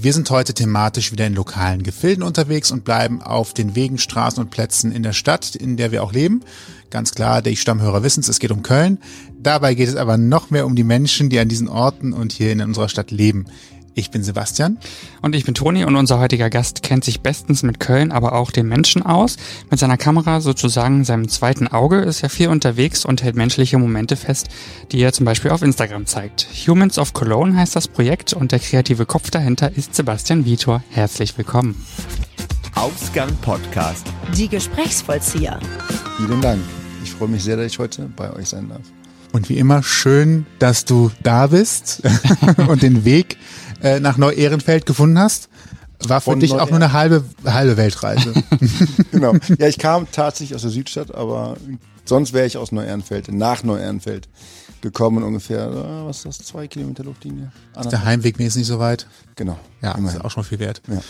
Wir sind heute thematisch wieder in lokalen Gefilden unterwegs und bleiben auf den Wegen, Straßen und Plätzen in der Stadt, in der wir auch leben. Ganz klar, der Stammhörer wissens, es geht um Köln. Dabei geht es aber noch mehr um die Menschen, die an diesen Orten und hier in unserer Stadt leben. Ich bin Sebastian. Und ich bin Toni und unser heutiger Gast kennt sich bestens mit Köln, aber auch den Menschen aus. Mit seiner Kamera sozusagen seinem zweiten Auge ist er viel unterwegs und hält menschliche Momente fest, die er zum Beispiel auf Instagram zeigt. Humans of Cologne heißt das Projekt und der kreative Kopf dahinter ist Sebastian Vitor. Herzlich willkommen. Ausgang Podcast. Die Gesprächsvollzieher. Vielen Dank. Ich freue mich sehr, dass ich heute bei euch sein darf. Und wie immer schön, dass du da bist und den Weg äh, nach Neu-Ehrenfeld gefunden hast. War für Von dich auch nur eine halbe, halbe Weltreise. genau. Ja, ich kam tatsächlich aus der Südstadt, aber sonst wäre ich aus Neu-Ehrenfeld, nach Neu-Ehrenfeld gekommen, ungefähr, äh, was ist das, zwei Kilometer Luftlinie? Ist der Heimweg mir nicht so weit? Genau. Ja, immerhin. ist auch schon mal viel wert. Ja.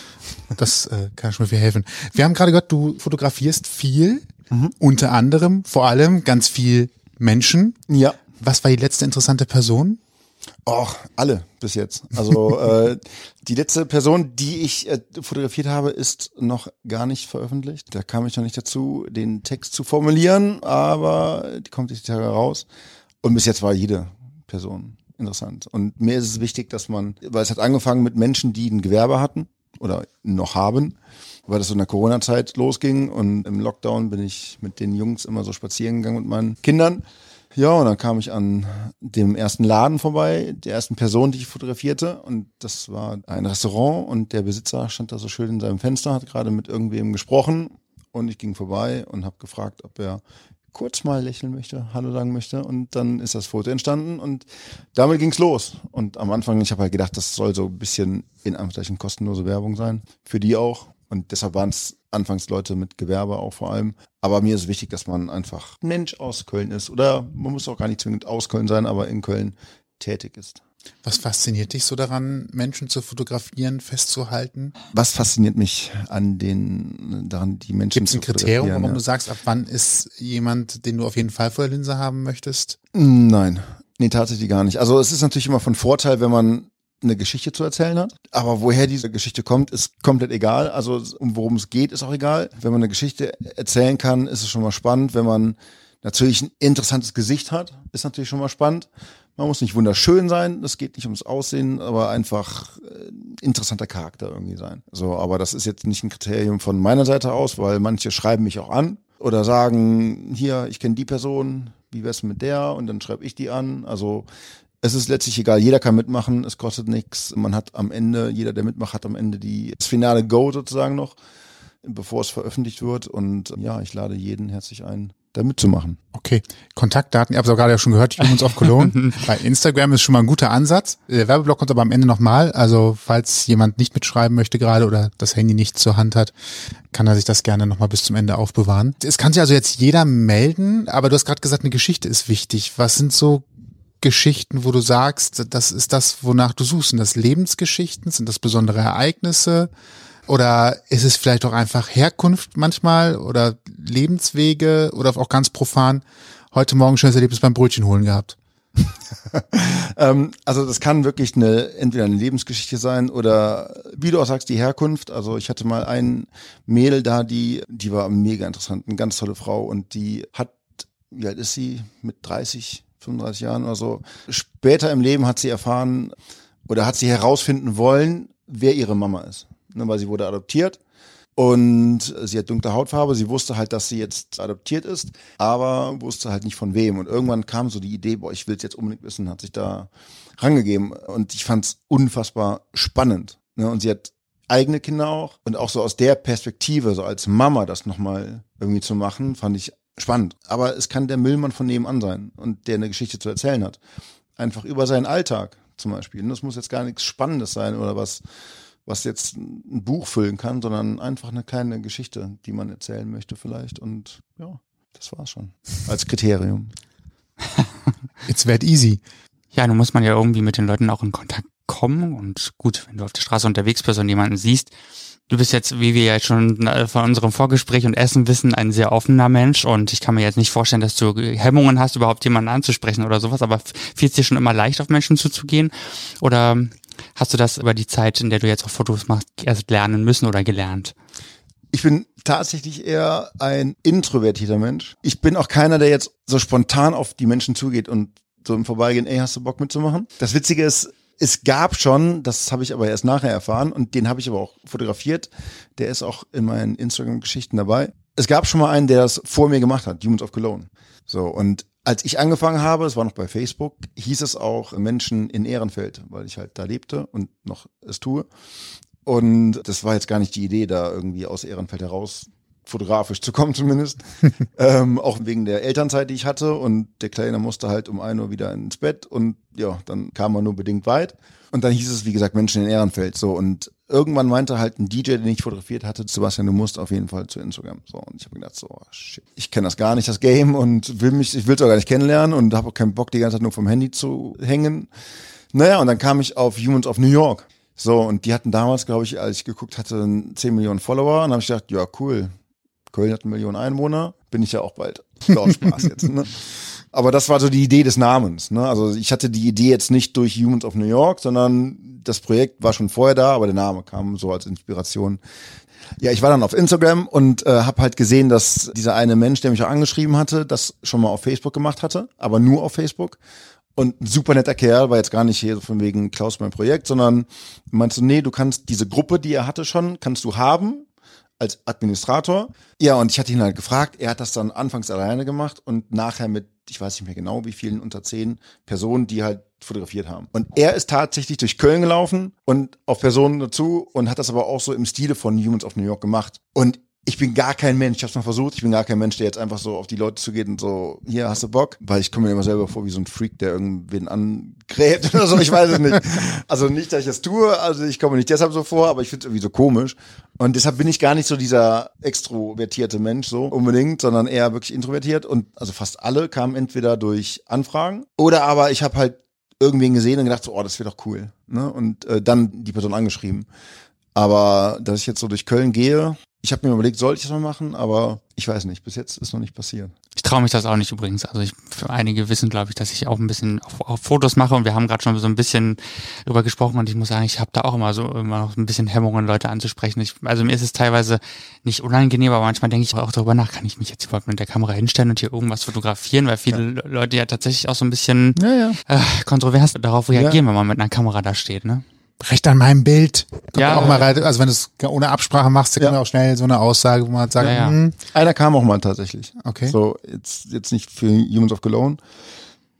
Das äh, kann schon mal viel helfen. Wir haben gerade gehört, du fotografierst viel, mhm. unter anderem, vor allem ganz viel Menschen. Ja. Was war die letzte interessante Person? Och, alle bis jetzt. Also äh, die letzte Person, die ich äh, fotografiert habe, ist noch gar nicht veröffentlicht. Da kam ich noch nicht dazu, den Text zu formulieren, aber die kommt die Tage raus. Und bis jetzt war jede Person interessant. Und mir ist es wichtig, dass man, weil es hat angefangen mit Menschen, die ein Gewerbe hatten oder noch haben, weil das so in der Corona-Zeit losging und im Lockdown bin ich mit den Jungs immer so spazieren gegangen mit meinen Kindern. Ja, und dann kam ich an dem ersten Laden vorbei, der ersten Person, die ich fotografierte. Und das war ein Restaurant und der Besitzer stand da so schön in seinem Fenster, hat gerade mit irgendwem gesprochen. Und ich ging vorbei und habe gefragt, ob er kurz mal lächeln möchte, Hallo sagen möchte. Und dann ist das Foto entstanden und damit ging's los. Und am Anfang, ich habe halt gedacht, das soll so ein bisschen in Anführungszeichen kostenlose Werbung sein. Für die auch. Und deshalb waren es anfangs Leute mit Gewerbe auch vor allem. Aber mir ist wichtig, dass man einfach Mensch aus Köln ist. Oder man muss auch gar nicht zwingend aus Köln sein, aber in Köln tätig ist. Was fasziniert dich so daran, Menschen zu fotografieren, festzuhalten? Was fasziniert mich an den, daran, die Menschen Gibt's ein Kriterium, warum ja. du sagst, ab wann ist jemand, den du auf jeden Fall vor der Linse haben möchtest? Nein. Nee, tatsächlich gar nicht. Also es ist natürlich immer von Vorteil, wenn man eine Geschichte zu erzählen hat. Aber woher diese Geschichte kommt, ist komplett egal. Also um worum es geht, ist auch egal. Wenn man eine Geschichte erzählen kann, ist es schon mal spannend. Wenn man natürlich ein interessantes Gesicht hat, ist natürlich schon mal spannend. Man muss nicht wunderschön sein, das geht nicht ums Aussehen, aber einfach äh, interessanter Charakter irgendwie sein. So, aber das ist jetzt nicht ein Kriterium von meiner Seite aus, weil manche schreiben mich auch an oder sagen, hier, ich kenne die Person, wie wär's mit der? Und dann schreibe ich die an. Also es ist letztlich egal, jeder kann mitmachen, es kostet nichts. Man hat am Ende, jeder, der mitmacht, hat am Ende die, das finale Go sozusagen noch, bevor es veröffentlicht wird. Und ja, ich lade jeden herzlich ein, da mitzumachen. Okay. Kontaktdaten, ihr habt es auch gerade ja schon gehört, Humans of Cologne. Bei Instagram ist schon mal ein guter Ansatz. Der Werbeblock kommt aber am Ende nochmal. Also falls jemand nicht mitschreiben möchte gerade oder das Handy nicht zur Hand hat, kann er sich das gerne nochmal bis zum Ende aufbewahren. Es kann sich also jetzt jeder melden, aber du hast gerade gesagt, eine Geschichte ist wichtig. Was sind so Geschichten, wo du sagst, das ist das, wonach du suchst? Sind das Lebensgeschichten? Sind das besondere Ereignisse? Oder ist es vielleicht auch einfach Herkunft manchmal oder Lebenswege oder auch ganz profan? Heute Morgen schönes Erlebnis beim Brötchen holen gehabt. ähm, also das kann wirklich eine entweder eine Lebensgeschichte sein oder wie du auch sagst die Herkunft. Also ich hatte mal ein Mädel da, die die war mega interessant, eine ganz tolle Frau und die hat wie alt ist sie mit 30 35 Jahren oder so. Später im Leben hat sie erfahren oder hat sie herausfinden wollen, wer ihre Mama ist. Ne, weil sie wurde adoptiert und sie hat dunkle Hautfarbe. Sie wusste halt, dass sie jetzt adoptiert ist, aber wusste halt nicht von wem. Und irgendwann kam so die Idee, boah, ich will es jetzt unbedingt wissen, hat sich da rangegeben. Und ich fand es unfassbar spannend. Ne? Und sie hat eigene Kinder auch. Und auch so aus der Perspektive, so als Mama das nochmal irgendwie zu machen, fand ich spannend. Aber es kann der Müllmann von nebenan sein und der eine Geschichte zu erzählen hat. Einfach über seinen Alltag zum Beispiel. Und das muss jetzt gar nichts Spannendes sein oder was, was jetzt ein Buch füllen kann, sondern einfach eine kleine Geschichte, die man erzählen möchte vielleicht. Und ja, das war's schon. Als Kriterium. It's that easy. Ja, nun muss man ja irgendwie mit den Leuten auch in Kontakt kommen. Und gut, wenn du auf der Straße unterwegs bist und jemanden siehst, Du bist jetzt, wie wir jetzt schon äh, von unserem Vorgespräch und Essen wissen, ein sehr offener Mensch und ich kann mir jetzt nicht vorstellen, dass du Hemmungen hast, überhaupt jemanden anzusprechen oder sowas, aber fiel es dir schon immer leicht, auf Menschen zuzugehen? Oder Hast du das über die Zeit, in der du jetzt auch Fotos machst, erst lernen müssen oder gelernt? Ich bin tatsächlich eher ein introvertierter Mensch. Ich bin auch keiner, der jetzt so spontan auf die Menschen zugeht und so im Vorbeigehen, ey, hast du Bock mitzumachen? Das Witzige ist, es gab schon, das habe ich aber erst nachher erfahren und den habe ich aber auch fotografiert. Der ist auch in meinen Instagram-Geschichten dabei. Es gab schon mal einen, der das vor mir gemacht hat, Humans of Cologne. So, und als ich angefangen habe, es war noch bei Facebook, hieß es auch Menschen in Ehrenfeld, weil ich halt da lebte und noch es tue. Und das war jetzt gar nicht die Idee, da irgendwie aus Ehrenfeld heraus fotografisch zu kommen zumindest. ähm, auch wegen der Elternzeit, die ich hatte. Und der Kleine musste halt um ein Uhr wieder ins Bett. Und ja, dann kam man nur bedingt weit. Und dann hieß es, wie gesagt, Menschen in Ehrenfeld. So, und irgendwann meinte halt ein DJ, den ich fotografiert hatte, Sebastian, du musst auf jeden Fall zu Instagram. So, und ich habe gedacht, so, oh, shit, ich kenne das gar nicht, das Game, und will mich, ich will es auch gar nicht kennenlernen und habe auch keinen Bock, die ganze Zeit nur vom Handy zu hängen. Naja, und dann kam ich auf Humans of New York. So, und die hatten damals, glaube ich, als ich geguckt hatte, 10 Millionen Follower. Und habe ich gedacht, ja, cool. Köln hat eine Million Einwohner, bin ich ja auch bald. Laut Spaß jetzt, ne? Aber das war so die Idee des Namens. Ne? Also ich hatte die Idee jetzt nicht durch Humans of New York, sondern das Projekt war schon vorher da, aber der Name kam so als Inspiration. Ja, ich war dann auf Instagram und äh, habe halt gesehen, dass dieser eine Mensch, der mich auch angeschrieben hatte, das schon mal auf Facebook gemacht hatte, aber nur auf Facebook. Und ein super netter Kerl, war jetzt gar nicht hier von wegen Klaus mein Projekt, sondern meinst du, nee, du kannst diese Gruppe, die er hatte schon, kannst du haben als Administrator. Ja, und ich hatte ihn halt gefragt, er hat das dann anfangs alleine gemacht und nachher mit, ich weiß nicht mehr genau, wie vielen unter zehn Personen, die halt fotografiert haben. Und er ist tatsächlich durch Köln gelaufen und auf Personen dazu und hat das aber auch so im Stile von Humans of New York gemacht. Und ich bin gar kein Mensch, ich habe es mal versucht, ich bin gar kein Mensch, der jetzt einfach so auf die Leute zugeht und so, hier hast du Bock, weil ich komme mir immer selber vor wie so ein Freak, der irgendwen angräbt oder so, ich weiß es nicht. Also nicht, dass ich das tue, also ich komme nicht deshalb so vor, aber ich finde es irgendwie so komisch und deshalb bin ich gar nicht so dieser extrovertierte Mensch so unbedingt, sondern eher wirklich introvertiert und also fast alle kamen entweder durch Anfragen oder aber ich habe halt irgendwen gesehen und gedacht so, oh, das wäre doch cool, ne? Und äh, dann die Person angeschrieben. Aber dass ich jetzt so durch Köln gehe, ich habe mir überlegt, soll ich das mal machen, aber ich weiß nicht, bis jetzt ist noch nicht passiert. Ich traue mich das auch nicht übrigens. Also ich, für einige wissen, glaube ich, dass ich auch ein bisschen auf, auf Fotos mache und wir haben gerade schon so ein bisschen drüber gesprochen und ich muss sagen, ich habe da auch immer so immer noch ein bisschen Hemmungen, Leute anzusprechen. Ich, also mir ist es teilweise nicht unangenehm, aber manchmal denke ich auch darüber nach, kann ich mich jetzt überhaupt mit der Kamera hinstellen und hier irgendwas fotografieren, weil viele ja. Leute ja tatsächlich auch so ein bisschen ja, ja. Äh, kontrovers darauf reagieren, wenn man mit einer Kamera da steht, ne? Recht an meinem Bild. Kommt Ja. auch mal rein. Also wenn du es ohne Absprache machst, dann Ja. kommt auch schnell so eine Aussage, wo man halt sagt, Ja, ja. hm, Einer kam auch mal tatsächlich. okay. So, jetzt, jetzt nicht für Humans of Cologne,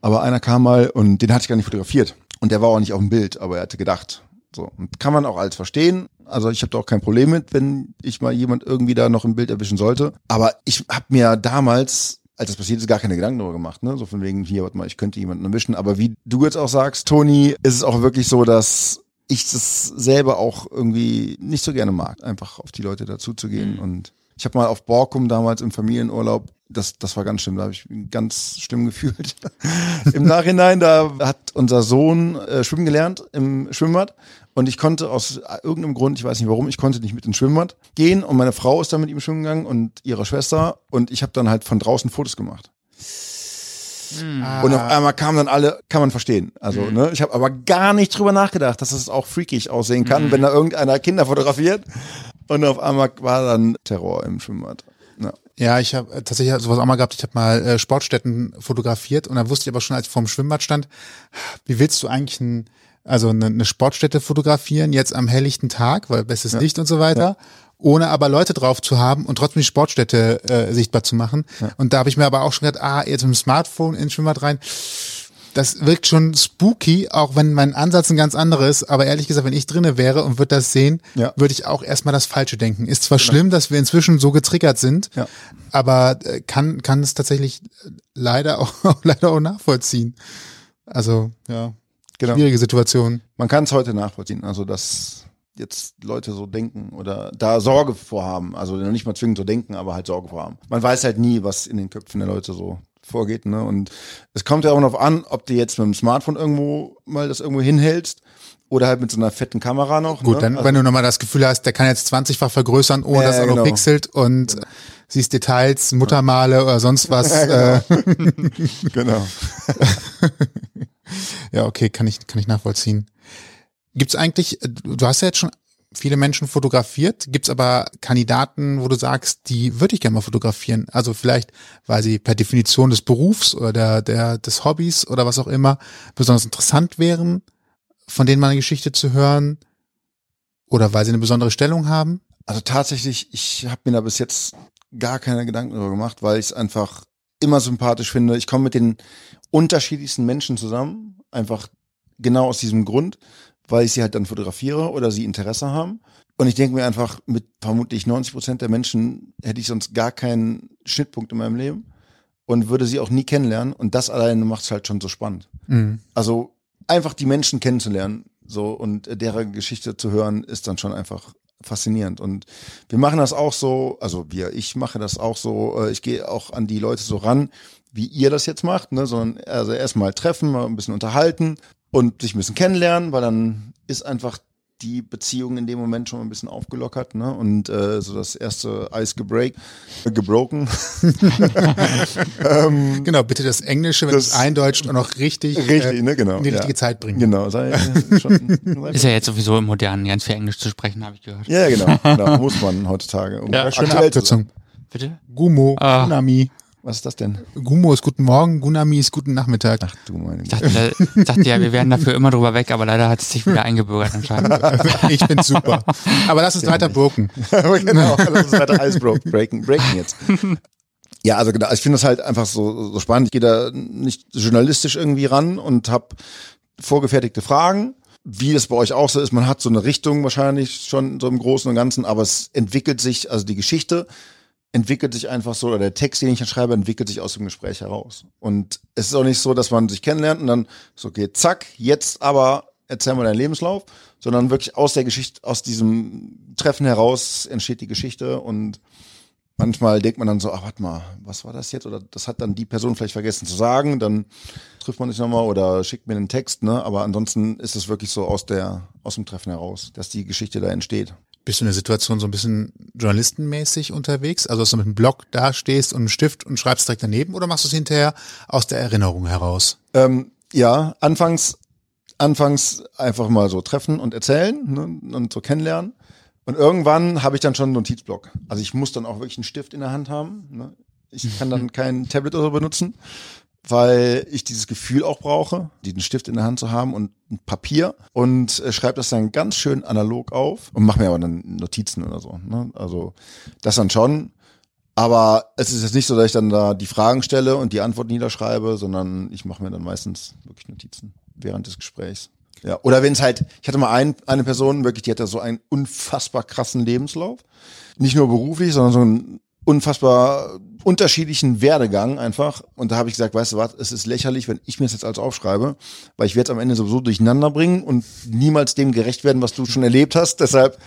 aber einer kam mal und den hatte ich gar nicht fotografiert. Und der war auch nicht auf dem Bild, aber er hatte gedacht. So, und kann man auch alles verstehen. Also ich habe da auch kein Problem mit, wenn ich mal jemand irgendwie da noch im Bild erwischen sollte. Aber ich habe mir damals, als das passiert ist, gar keine Gedanken darüber gemacht. Ne? So von wegen, hier, warte mal, ich könnte jemanden erwischen. Aber wie du jetzt auch sagst, Toni, ist es auch wirklich so, dass ich das selber auch irgendwie nicht so gerne mag, einfach auf die Leute dazuzugehen. Und ich habe mal auf Borkum damals im Familienurlaub, das, das war ganz schlimm, da habe ich mich ganz schlimm gefühlt. Im Nachhinein, da hat unser Sohn äh, schwimmen gelernt im Schwimmbad und ich konnte aus irgendeinem Grund, ich weiß nicht warum, ich konnte nicht mit ins Schwimmbad gehen und meine Frau ist dann mit ihm schwimmen gegangen und ihre Schwester und ich habe dann halt von draußen Fotos gemacht. Ah, Und auf einmal kamen dann alle, kann man verstehen. Also, ne, ich habe aber gar nicht drüber nachgedacht, dass es auch freakig aussehen kann, wenn da irgendeiner Kinder fotografiert. Und auf einmal war dann Terror im Schwimmbad. Ja. Ja, ich habe tatsächlich sowas auch mal gehabt. Ich habe mal äh, Sportstätten fotografiert und da wusste ich aber schon, als ich vorm Schwimmbad stand, wie willst du eigentlich ein, also eine, eine Sportstätte fotografieren, jetzt am helllichten Tag, weil bestes Licht und so weiter, ohne aber Leute drauf zu haben und trotzdem die Sportstätte äh, sichtbar zu machen. Und da habe ich mir aber auch schon gedacht, ah, jetzt mit dem Smartphone ins Schwimmbad rein. Das wirkt schon spooky, auch wenn mein Ansatz ein ganz anderer ist. Aber ehrlich gesagt, wenn ich drinne wäre und würde das sehen, Ja. würde ich auch erstmal das Falsche denken. Ist zwar schlimm, dass wir inzwischen so getriggert sind, Ja. aber äh, kann, kann es tatsächlich äh, leider auch, leider auch nachvollziehen. Also, ja, Genau. schwierige Situation. Man kann es heute nachvollziehen. Also, dass jetzt Leute so denken oder da Sorge vorhaben. Also nicht mal zwingend so denken, aber halt Sorge vorhaben. Man weiß halt nie, was in den Köpfen der Leute so vorgeht. Ne? Und es kommt ja auch noch an, ob du jetzt mit dem Smartphone irgendwo mal das irgendwo hinhältst oder halt mit so einer fetten Kamera noch. Gut, ne? dann, also, wenn du nochmal das Gefühl hast, der kann jetzt 20-fach vergrößern, ohne Ja, dass er genau. noch pixelt und äh, siehst Details, Muttermale oder sonst was. Ja, äh, genau. ja, okay, kann ich, kann ich nachvollziehen. Gibt's eigentlich, äh, du hast ja jetzt schon viele Menschen fotografiert, gibt's aber Kandidaten, wo du sagst, die würde ich gerne mal fotografieren. Also vielleicht, weil sie per Definition des Berufs oder der, der, des Hobbys oder was auch immer besonders interessant wären, von denen mal eine Geschichte zu hören oder weil sie eine besondere Stellung haben. Also tatsächlich, ich habe mir da bis jetzt gar keine Gedanken darüber gemacht, weil ich es einfach immer sympathisch finde. Ich komme mit den unterschiedlichsten Menschen zusammen, einfach genau aus diesem Grund, weil ich sie halt dann fotografiere oder sie Interesse haben. Und ich denke mir einfach, mit vermutlich 90 Prozent der Menschen hätte ich sonst gar keinen Schnittpunkt in meinem Leben und würde sie auch nie kennenlernen. Und das alleine macht es halt schon so spannend. Mhm. Also einfach die Menschen kennenzulernen, so und deren Geschichte zu hören, ist dann schon einfach faszinierend. Und wir machen das auch so, also wir, ich mache das auch so, äh, ich gehe auch an die Leute so ran, wie ihr das jetzt macht, ne, sondern also erstmal treffen, mal ein bisschen unterhalten und sich bisschen kennenlernen, weil dann ist einfach die Beziehung in dem Moment schon ein bisschen aufgelockert, ne? Und äh, so das erste Eis gebreak, äh, gebroken. ähm, Genau, bitte das Englische, wenn Das- es eindeutscht und auch richtig, richtig, äh, ne, genau. in die ja. richtige Zeit bringen. Genau, sei, äh, schon, Ist ja jetzt sowieso im Modernen ganz viel Englisch zu sprechen, habe ich gehört. ja, genau, genau, muss man heutzutage. Um Ja, Schöne. Abkürzung. Bitte? Gumo, Ah. Was ist das denn? Gumo ist guten Morgen, Gunami ist guten Nachmittag. Ach du meine Ich dachte, ich dachte ja, wir wären dafür immer drüber weg, aber leider hat es sich wieder eingebürgert anscheinend. ich find's super. Aber lass uns weiter. Aber genau, das ist weiter Eis breaking, breaking jetzt. Ja, also genau, ich finde das halt einfach so, so spannend. Ich gehe da nicht journalistisch irgendwie ran und habe vorgefertigte Fragen. Wie das bei euch auch so ist, man hat so eine Richtung wahrscheinlich schon so im Großen und Ganzen, aber es entwickelt sich, also die Geschichte entwickelt sich einfach so, oder der Text, den ich dann schreibe, entwickelt sich aus dem Gespräch heraus. Und es ist auch nicht so, dass man sich kennenlernt und dann so geht, zack, jetzt aber erzähl mal deinen Lebenslauf, sondern wirklich aus der Geschichte, aus diesem Treffen heraus entsteht die Geschichte und manchmal denkt man dann so, ach, warte mal, was war das jetzt? Oder das hat dann die Person vielleicht vergessen zu sagen, dann trifft man sich nochmal oder schickt mir einen Text, ne? Aber ansonsten ist es wirklich so aus der, aus dem Treffen heraus, dass die Geschichte da entsteht. Bist du in der Situation so ein bisschen journalistenmäßig unterwegs? Also, dass du mit einem Blog dastehst und einem Stift und schreibst direkt daneben oder machst du es hinterher aus der Erinnerung heraus? Ähm, ja, anfangs, anfangs einfach mal so treffen und erzählen ne, und so kennenlernen. Und irgendwann habe ich dann schon einen Notizblock. Also ich muss dann auch wirklich einen Stift in der Hand haben. Ne? Ich kann dann kein Tablet oder so benutzen, weil ich dieses Gefühl auch brauche, diesen Stift in der Hand zu haben und ein Papier und äh, schreibe das dann ganz schön analog auf und mache mir aber dann Notizen oder so. Ne? Also das dann schon. Aber es ist jetzt nicht so, dass ich dann da die Fragen stelle und die Antwort niederschreibe, sondern ich mache mir dann meistens wirklich Notizen während des Gesprächs. Ja, oder wenn es halt, ich hatte mal ein, eine Person, wirklich, die hatte so einen unfassbar krassen Lebenslauf. Nicht nur beruflich, sondern so einen unfassbar unterschiedlichen Werdegang einfach. Und da habe ich gesagt, weißt du was, es ist lächerlich, wenn ich mir das jetzt alles aufschreibe, weil ich werde es am Ende sowieso durcheinander bringen und niemals dem gerecht werden, was du schon erlebt hast. Deshalb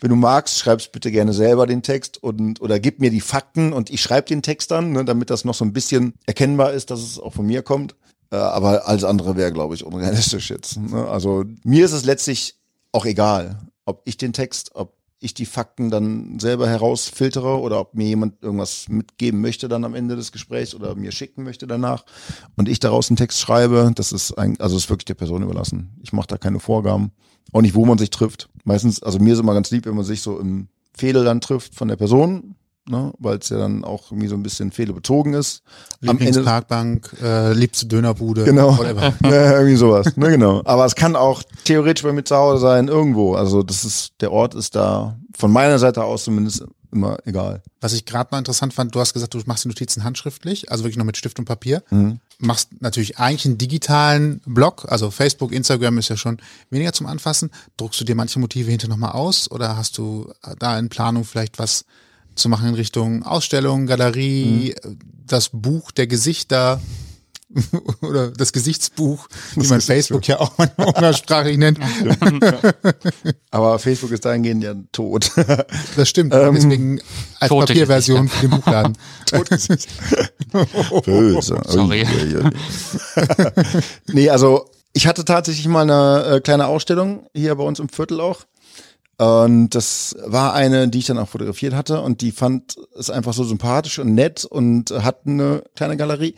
wenn du magst, schreibst bitte gerne selber den Text und oder gib mir die Fakten und ich schreibe den Text dann, ne, damit das noch so ein bisschen erkennbar ist, dass es auch von mir kommt. Äh, aber alles andere wäre, glaube ich, unrealistisch jetzt. Ne? Also mir ist es letztlich auch egal, ob ich den Text, ob ich die Fakten dann selber herausfiltere oder ob mir jemand irgendwas mitgeben möchte dann am Ende des Gesprächs oder mir schicken möchte danach und ich daraus einen Text schreibe, das ist ein, also ist wirklich der Person überlassen. Ich mache da keine Vorgaben, auch nicht, wo man sich trifft. Meistens, also mir ist immer ganz lieb, wenn man sich so im Fehlerland trifft von der Person, ne, weil es ja dann auch irgendwie so ein bisschen fehlerbezogen ist. Lieblingsparkbank, äh, liebste Dönerbude. Genau. Whatever. Ja, irgendwie sowas. Ne, genau. Aber es kann auch theoretisch bei mir zu Hause sein, irgendwo. Also das ist, der Ort ist da von meiner Seite aus zumindest immer egal. Was ich gerade noch interessant fand, du hast gesagt, du machst die Notizen handschriftlich, also wirklich noch mit Stift und Papier. Mhm. Machst natürlich eigentlich einen digitalen Blog, also Facebook, Instagram ist ja schon weniger zum Anfassen. Druckst du dir manche Motive hinter nochmal aus oder hast du da in Planung vielleicht was zu machen in Richtung Ausstellung, Galerie, das Buch der Gesichter oder das Gesichtsbuch, wie man Facebook ja auch manchmal umgangssprachlich nennt. Aber Facebook ist dahingehend ja tot. Das stimmt. Ähm, Deswegen als Papierversion für den Buchladen. Böse. Sorry. Nee, also ich hatte tatsächlich mal eine äh, kleine Ausstellung hier bei uns im Viertel auch. Und das war eine, die ich dann auch fotografiert hatte und die fand es einfach so sympathisch und nett und hat eine kleine Galerie.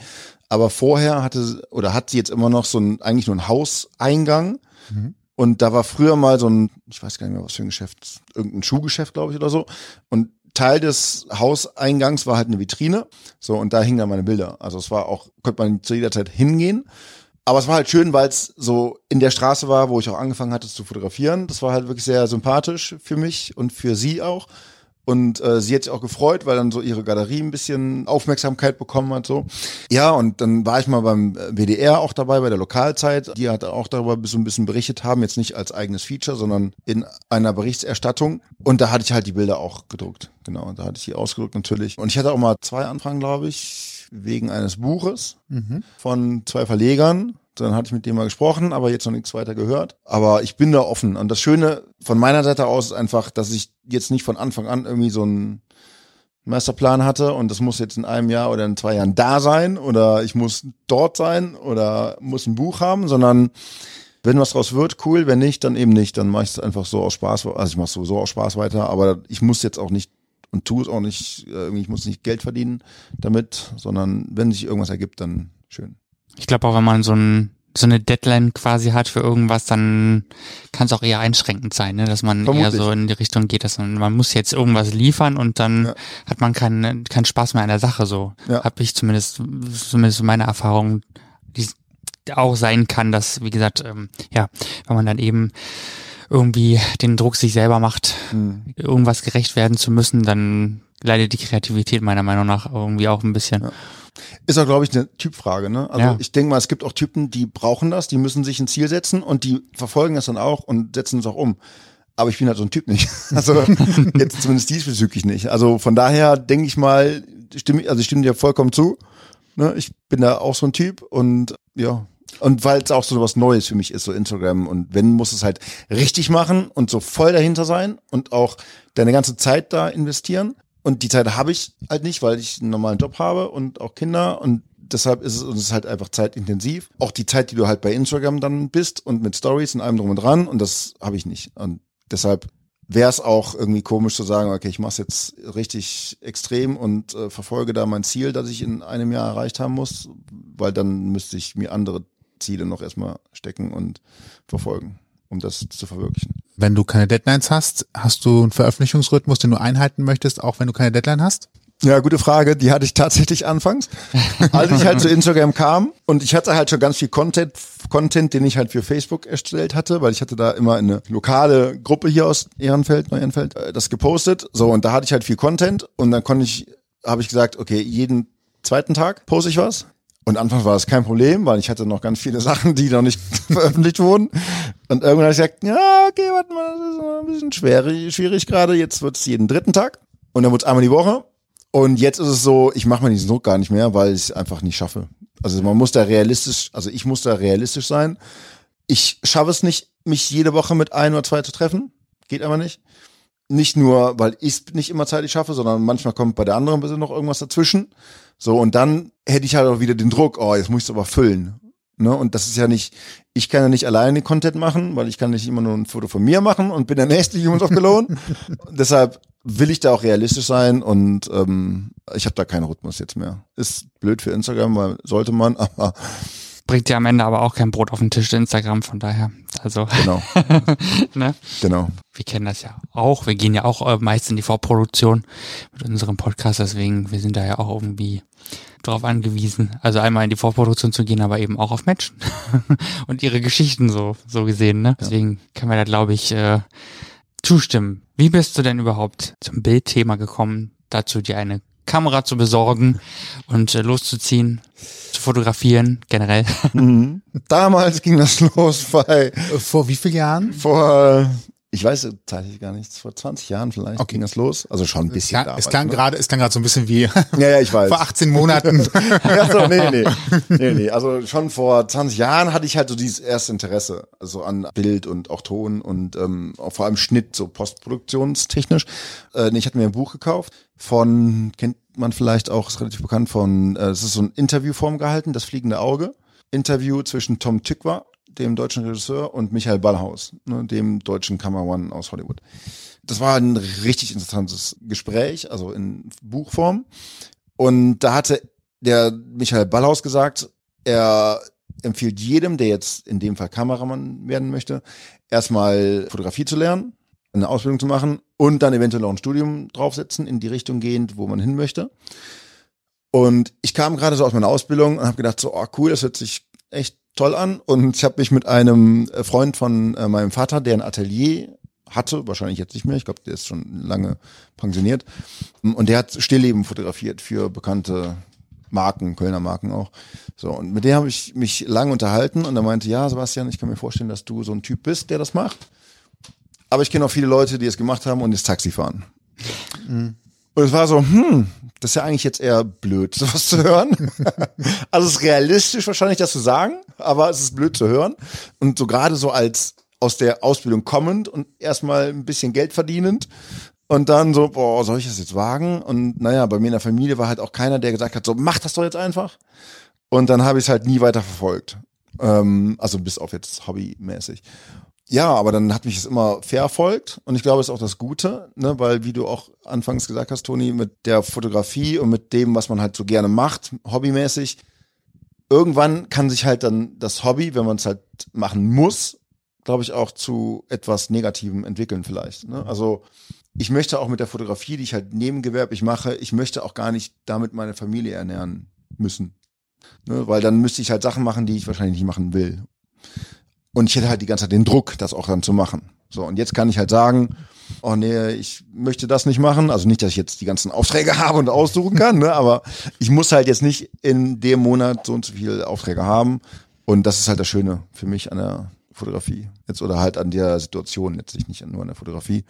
Aber vorher hatte oder hat sie jetzt immer noch so ein eigentlich nur ein Hauseingang Und da war früher mal so ein, ich weiß gar nicht mehr, was für ein Geschäft, irgendein Schuhgeschäft, glaube ich, oder so. Und Teil des Hauseingangs war halt eine Vitrine. So, und da hingen dann meine Bilder. Also es war auch, konnte man zu jeder Zeit hingehen. Aber es war halt schön, weil es so in der Straße war, wo ich auch angefangen hatte zu fotografieren. Das war halt wirklich sehr sympathisch für mich und für sie auch. Und äh, sie hat sich auch gefreut, weil dann so ihre Galerie ein bisschen Aufmerksamkeit bekommen hat. so. Ja, und dann war ich mal beim äh, WDR auch dabei, bei der Lokalzeit. Die hat auch darüber so ein bisschen berichtet haben, jetzt nicht als eigenes Feature, sondern in einer Berichterstattung. Und da hatte ich halt die Bilder auch gedruckt. Genau, da hatte ich die ausgedruckt natürlich. Und ich hatte auch mal zwei Anfragen, glaube ich, wegen eines Buches von zwei Verlegern. Dann hatte ich mit dem mal gesprochen, aber jetzt noch nichts weiter gehört. Aber ich bin da offen. Und das Schöne von meiner Seite aus ist einfach, dass ich jetzt nicht von Anfang an irgendwie so einen Masterplan hatte und das muss jetzt in einem Jahr oder in zwei Jahren da sein oder ich muss dort sein oder muss ein Buch haben, sondern wenn was draus wird, cool, wenn nicht, dann eben nicht. Dann mache ich es einfach so aus Spaß, also ich mache sowieso aus Spaß weiter, aber ich muss jetzt auch nicht und tue es auch nicht, äh, irgendwie, ich muss nicht Geld verdienen damit, sondern wenn sich irgendwas ergibt, dann schön. Ich glaube auch, wenn man so ein so eine Deadline quasi hat für irgendwas, dann kann es auch eher einschränkend sein, ne? dass man Vermutlich. eher so in die Richtung geht, dass man, man muss jetzt irgendwas liefern und dann Ja. hat man keinen keinen Spaß mehr an der Sache. So Ja. habe ich zumindest zumindest meine Erfahrung, die auch sein kann, dass wie gesagt, ähm, ja, wenn man dann eben irgendwie den Druck sich selber macht, Hm. irgendwas gerecht werden zu müssen, dann leidet die Kreativität meiner Meinung nach irgendwie auch ein bisschen. Ja. Ist auch, glaube ich, eine Typfrage. Ne? Also Ja. ich denke mal, es gibt auch Typen, die brauchen das, die müssen sich ein Ziel setzen und die verfolgen das dann auch und setzen es auch um. Aber ich bin halt so ein Typ nicht. Also jetzt zumindest diesbezüglich nicht. Also von daher denke ich mal, stimme ich, also ich stimme dir vollkommen zu. Ne? Ich bin da auch so ein Typ und ja. Und weil es auch so was Neues für mich ist, so Instagram. Und wenn, muss es halt richtig machen und so voll dahinter sein und auch deine ganze Zeit da investieren. Und die Zeit habe ich halt nicht, weil ich einen normalen Job habe und auch Kinder und deshalb ist es, ist halt einfach zeitintensiv. Auch die Zeit, die du halt bei Instagram dann bist und mit Stories und allem drum und dran und das habe ich nicht. Und deshalb wäre es auch irgendwie komisch zu sagen, okay, ich mache es jetzt richtig extrem und äh, verfolge da mein Ziel, das ich in einem Jahr erreicht haben muss, weil dann müsste ich mir andere Ziele noch erstmal stecken und verfolgen, um das zu verwirklichen. Wenn du keine Deadlines hast, hast du einen Veröffentlichungsrhythmus, den du einhalten möchtest, auch wenn du keine Deadline hast? Ja, gute Frage. Die hatte ich tatsächlich anfangs, als ich halt zu Instagram kam. Und ich hatte halt schon ganz viel Content, Content, den ich halt für Facebook erstellt hatte, weil ich hatte da immer eine lokale Gruppe hier aus Ehrenfeld, Neu-Ehrenfeld, äh, das gepostet. So, und da hatte ich halt viel Content. Und dann konnte ich, habe ich gesagt, okay, jeden zweiten Tag poste ich was. Und anfangs war das kein Problem, weil ich hatte noch ganz viele Sachen, die noch nicht veröffentlicht wurden. Und irgendwann habe ich gesagt, ja, okay, warte mal, das ist ein bisschen schwierig, schwierig gerade. Jetzt wird es jeden dritten Tag. Und dann wird es einmal die Woche. Und jetzt ist es so, ich mache mir diesen Druck gar nicht mehr, weil ich es einfach nicht schaffe. Also man muss da realistisch, also ich muss da realistisch sein. Ich schaffe es nicht, mich jede Woche mit ein oder zwei zu treffen. Geht aber nicht. Nicht nur, weil ich es nicht immer zeitlich schaffe, sondern manchmal kommt bei der anderen bisschen noch irgendwas dazwischen. So, und dann hätte ich halt auch wieder den Druck, oh, jetzt muss ich es aber füllen. Ne? Und das ist ja nicht, ich kann ja nicht alleine Content machen, weil ich kann nicht immer nur ein Foto von mir machen und bin der nächste Humans of Cologne. Deshalb will ich da auch realistisch sein und ähm, ich habe da keinen Rhythmus jetzt mehr. Ist blöd für Instagram, weil sollte man, aber Bringt ja am Ende aber auch kein Brot auf den Tisch, Instagram, von daher. Also, genau, ne? genau. Wir kennen das ja auch. Wir gehen ja auch äh, meist in die Vorproduktion mit unserem Podcast, deswegen, wir sind da ja auch irgendwie drauf angewiesen. Also einmal in die Vorproduktion zu gehen, aber eben auch auf Menschen und ihre Geschichten so, so gesehen, ne? Deswegen kann man da, glaube ich, äh, zustimmen. Wie bist du denn überhaupt zum Bildthema gekommen, dazu dir eine Kamera zu besorgen und äh, loszuziehen, zu fotografieren, generell? Mhm. Damals ging das los bei Äh, Vor wie vielen Jahren? vor, ich weiß tatsächlich gar nichts, vor 20 Jahren vielleicht Okay. ging das los. Also schon ein Es bisschen. klang, es damals, klang ne? gerade, es klang gerade so ein bisschen wie Ja, ja, ich weiß. vor 18 Monaten. ja, so, nee, nee, nee, nee. Also schon vor 20 Jahren hatte ich halt so dieses erste Interesse, also an Bild und auch Ton und ähm, auch vor allem Schnitt, so postproduktionstechnisch. Äh, ich hatte mir ein Buch gekauft von, kennt man vielleicht auch, ist relativ bekannt von, äh, es ist so ein Interviewform gehalten, das fliegende Auge. Interview zwischen Tom Tykwer, dem deutschen Regisseur, und Michael Ballhaus, ne, dem deutschen Cameraman aus Hollywood. Das war ein richtig interessantes Gespräch, also in Buchform. Und da hatte der Michael Ballhaus gesagt, er empfiehlt jedem, der jetzt in dem Fall Kameramann werden möchte, erstmal Fotografie zu lernen, eine Ausbildung zu machen und dann eventuell auch ein Studium draufsetzen, in die Richtung gehend, wo man hin möchte. Und ich kam gerade so aus meiner Ausbildung und habe gedacht, so, oh cool, das hört sich echt toll an. Und ich habe mich mit einem äh, Freund von äh, meinem Vater, der ein Atelier hatte, wahrscheinlich jetzt nicht mehr, ich glaube, der ist schon lange pensioniert. Und der hat Stillleben fotografiert für bekannte Marken, Kölner Marken auch. So, und mit dem habe ich mich lang unterhalten und er meinte, ja, Sebastian, ich kann mir vorstellen, dass du so ein Typ bist, der das macht. Aber ich kenne auch viele Leute, die es gemacht haben und jetzt Taxi fahren. Mhm. Und es war so, hm, das ist ja eigentlich jetzt eher blöd, sowas zu hören. also es ist realistisch wahrscheinlich, das zu sagen, aber es ist blöd zu hören. Und so gerade so als aus der Ausbildung kommend und erstmal ein bisschen Geld verdienend und dann so, boah, soll ich das jetzt wagen? Und naja, bei mir in der Familie war halt auch keiner, der gesagt hat, so, mach das doch jetzt einfach. Und dann habe ich es halt nie weiter verfolgt. Ähm, also bis auf jetzt hobbymäßig. Ja, aber dann hat mich es immer verfolgt und ich glaube, es ist auch das Gute, ne, weil wie du auch anfangs gesagt hast, Toni, mit der Fotografie und mit dem, was man halt so gerne macht, hobbymäßig, irgendwann kann sich halt dann das Hobby, wenn man es halt machen muss, glaube ich, auch zu etwas Negativem entwickeln vielleicht. Ne? Also ich möchte auch mit der Fotografie, die ich halt nebengewerblich mache, ich möchte auch gar nicht damit meine Familie ernähren müssen. Ne? Weil dann müsste ich halt Sachen machen, die ich wahrscheinlich nicht machen will. Und ich hätte halt die ganze Zeit den Druck, das auch dann zu machen. So, und jetzt kann ich halt sagen, oh nee, ich möchte das nicht machen. Also nicht, dass ich jetzt die ganzen Aufträge habe und aussuchen kann, ne? aber ich muss halt jetzt nicht in dem Monat so und so viele Aufträge haben. Und das ist halt das Schöne für mich an der Fotografie. Jetzt oder halt an der Situation, letztlich nicht nur an der Fotografie.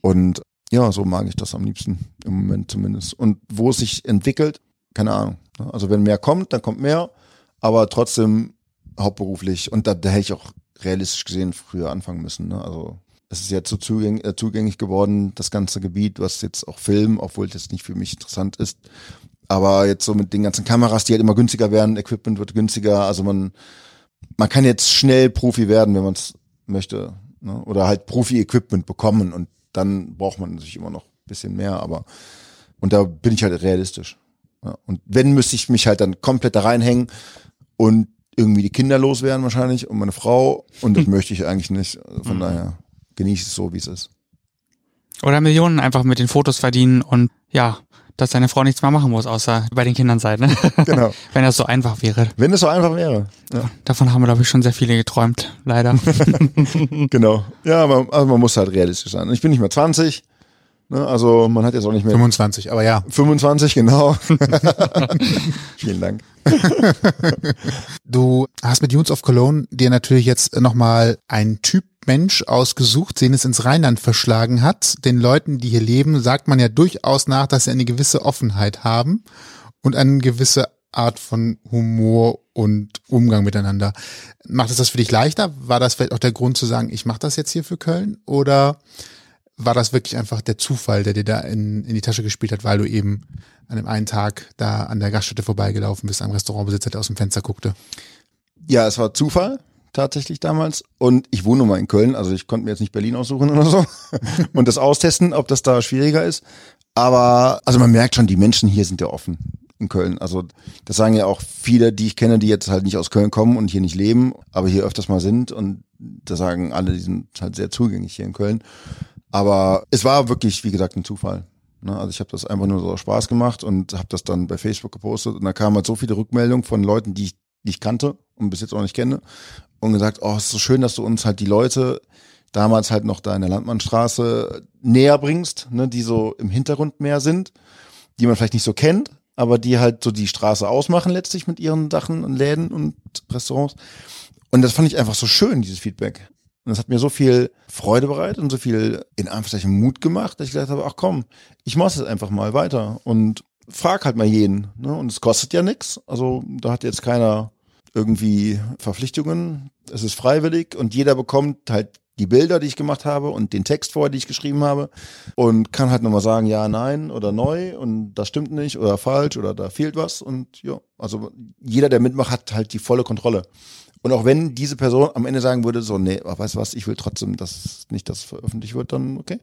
Und ja, so mag ich das am liebsten im Moment zumindest. Und wo es sich entwickelt, keine Ahnung. Also wenn mehr kommt, dann kommt mehr. Aber trotzdem hauptberuflich und da, da hätte ich auch realistisch gesehen früher anfangen müssen. Ne? Also es ist jetzt so zugänglich, äh, zugänglich geworden, das ganze Gebiet, was jetzt auch Film, obwohl das nicht für mich interessant ist. Aber jetzt so mit den ganzen Kameras, die halt immer günstiger werden, Equipment wird günstiger, also man, man kann jetzt schnell Profi werden, wenn man es möchte. Ne? Oder halt Profi-Equipment bekommen und dann braucht man natürlich immer noch ein bisschen mehr, aber und da bin ich halt realistisch. Ja? Und wenn müsste ich mich halt dann komplett da reinhängen und irgendwie die Kinder loswerden wahrscheinlich und meine Frau und das möchte ich eigentlich nicht. Von mhm. daher genieße ich es so, wie es ist. Oder Millionen einfach mit den Fotos verdienen und ja, dass deine Frau nichts mehr machen muss, außer bei den Kindern sein. Ne? Genau. Wenn das so einfach wäre. Wenn es so einfach wäre. Ja. Davon haben wir, glaube ich, schon sehr viele geträumt, leider. genau. Ja, aber also man muss halt realistisch sein. Ich bin nicht mehr 20. Ne? Also man hat jetzt auch nicht mehr. 25, aber ja. 25, genau. Vielen Dank. du hast mit Dunes of Cologne dir natürlich jetzt nochmal einen Typ Mensch ausgesucht, den es ins Rheinland verschlagen hat. Den Leuten, die hier leben, sagt man ja durchaus nach, dass sie eine gewisse Offenheit haben und eine gewisse Art von Humor und Umgang miteinander. Macht es das für dich leichter? War das vielleicht auch der Grund zu sagen, ich mache das jetzt hier für Köln? Oder war das wirklich einfach der Zufall, der dir da in, in die Tasche gespielt hat, weil du eben an dem einen Tag da an der Gaststätte vorbeigelaufen bist, am Restaurantbesitzer, der aus dem Fenster guckte? Ja, es war Zufall tatsächlich damals. Und ich wohne nun mal in Köln, also ich konnte mir jetzt nicht Berlin aussuchen oder so und das austesten, ob das da schwieriger ist. Aber also man merkt schon, die Menschen hier sind ja offen in Köln. Also das sagen ja auch viele, die ich kenne, die jetzt halt nicht aus Köln kommen und hier nicht leben, aber hier öfters mal sind. Und da sagen alle, die sind halt sehr zugänglich hier in Köln. Aber es war wirklich, wie gesagt, ein Zufall. Ne? Also ich habe das einfach nur so Spaß gemacht und habe das dann bei Facebook gepostet und da kamen halt so viele Rückmeldungen von Leuten, die ich nicht kannte und bis jetzt auch nicht kenne und gesagt, oh, es ist so schön, dass du uns halt die Leute damals halt noch da in der Landmannstraße näher bringst, ne, die so im Hintergrund mehr sind, die man vielleicht nicht so kennt, aber die halt so die Straße ausmachen letztlich mit ihren Sachen und Läden und Restaurants. Und das fand ich einfach so schön, dieses Feedback. Und das hat mir so viel Freude bereitet und so viel in Anführungszeichen Mut gemacht, dass ich gedacht habe, ach komm, ich mach es einfach mal weiter und frag halt mal jeden. Ne? Und es kostet ja nichts. Also da hat jetzt keiner irgendwie Verpflichtungen. Es ist freiwillig und jeder bekommt halt die Bilder, die ich gemacht habe und den Text vorher, die ich geschrieben habe und kann halt nochmal sagen, ja, nein oder neu und das stimmt nicht oder falsch oder da fehlt was und ja, also jeder, der mitmacht, hat halt die volle Kontrolle. Und auch wenn diese Person am Ende sagen würde, so, nee, weißt du was, ich will trotzdem, dass nicht das veröffentlicht wird, dann okay.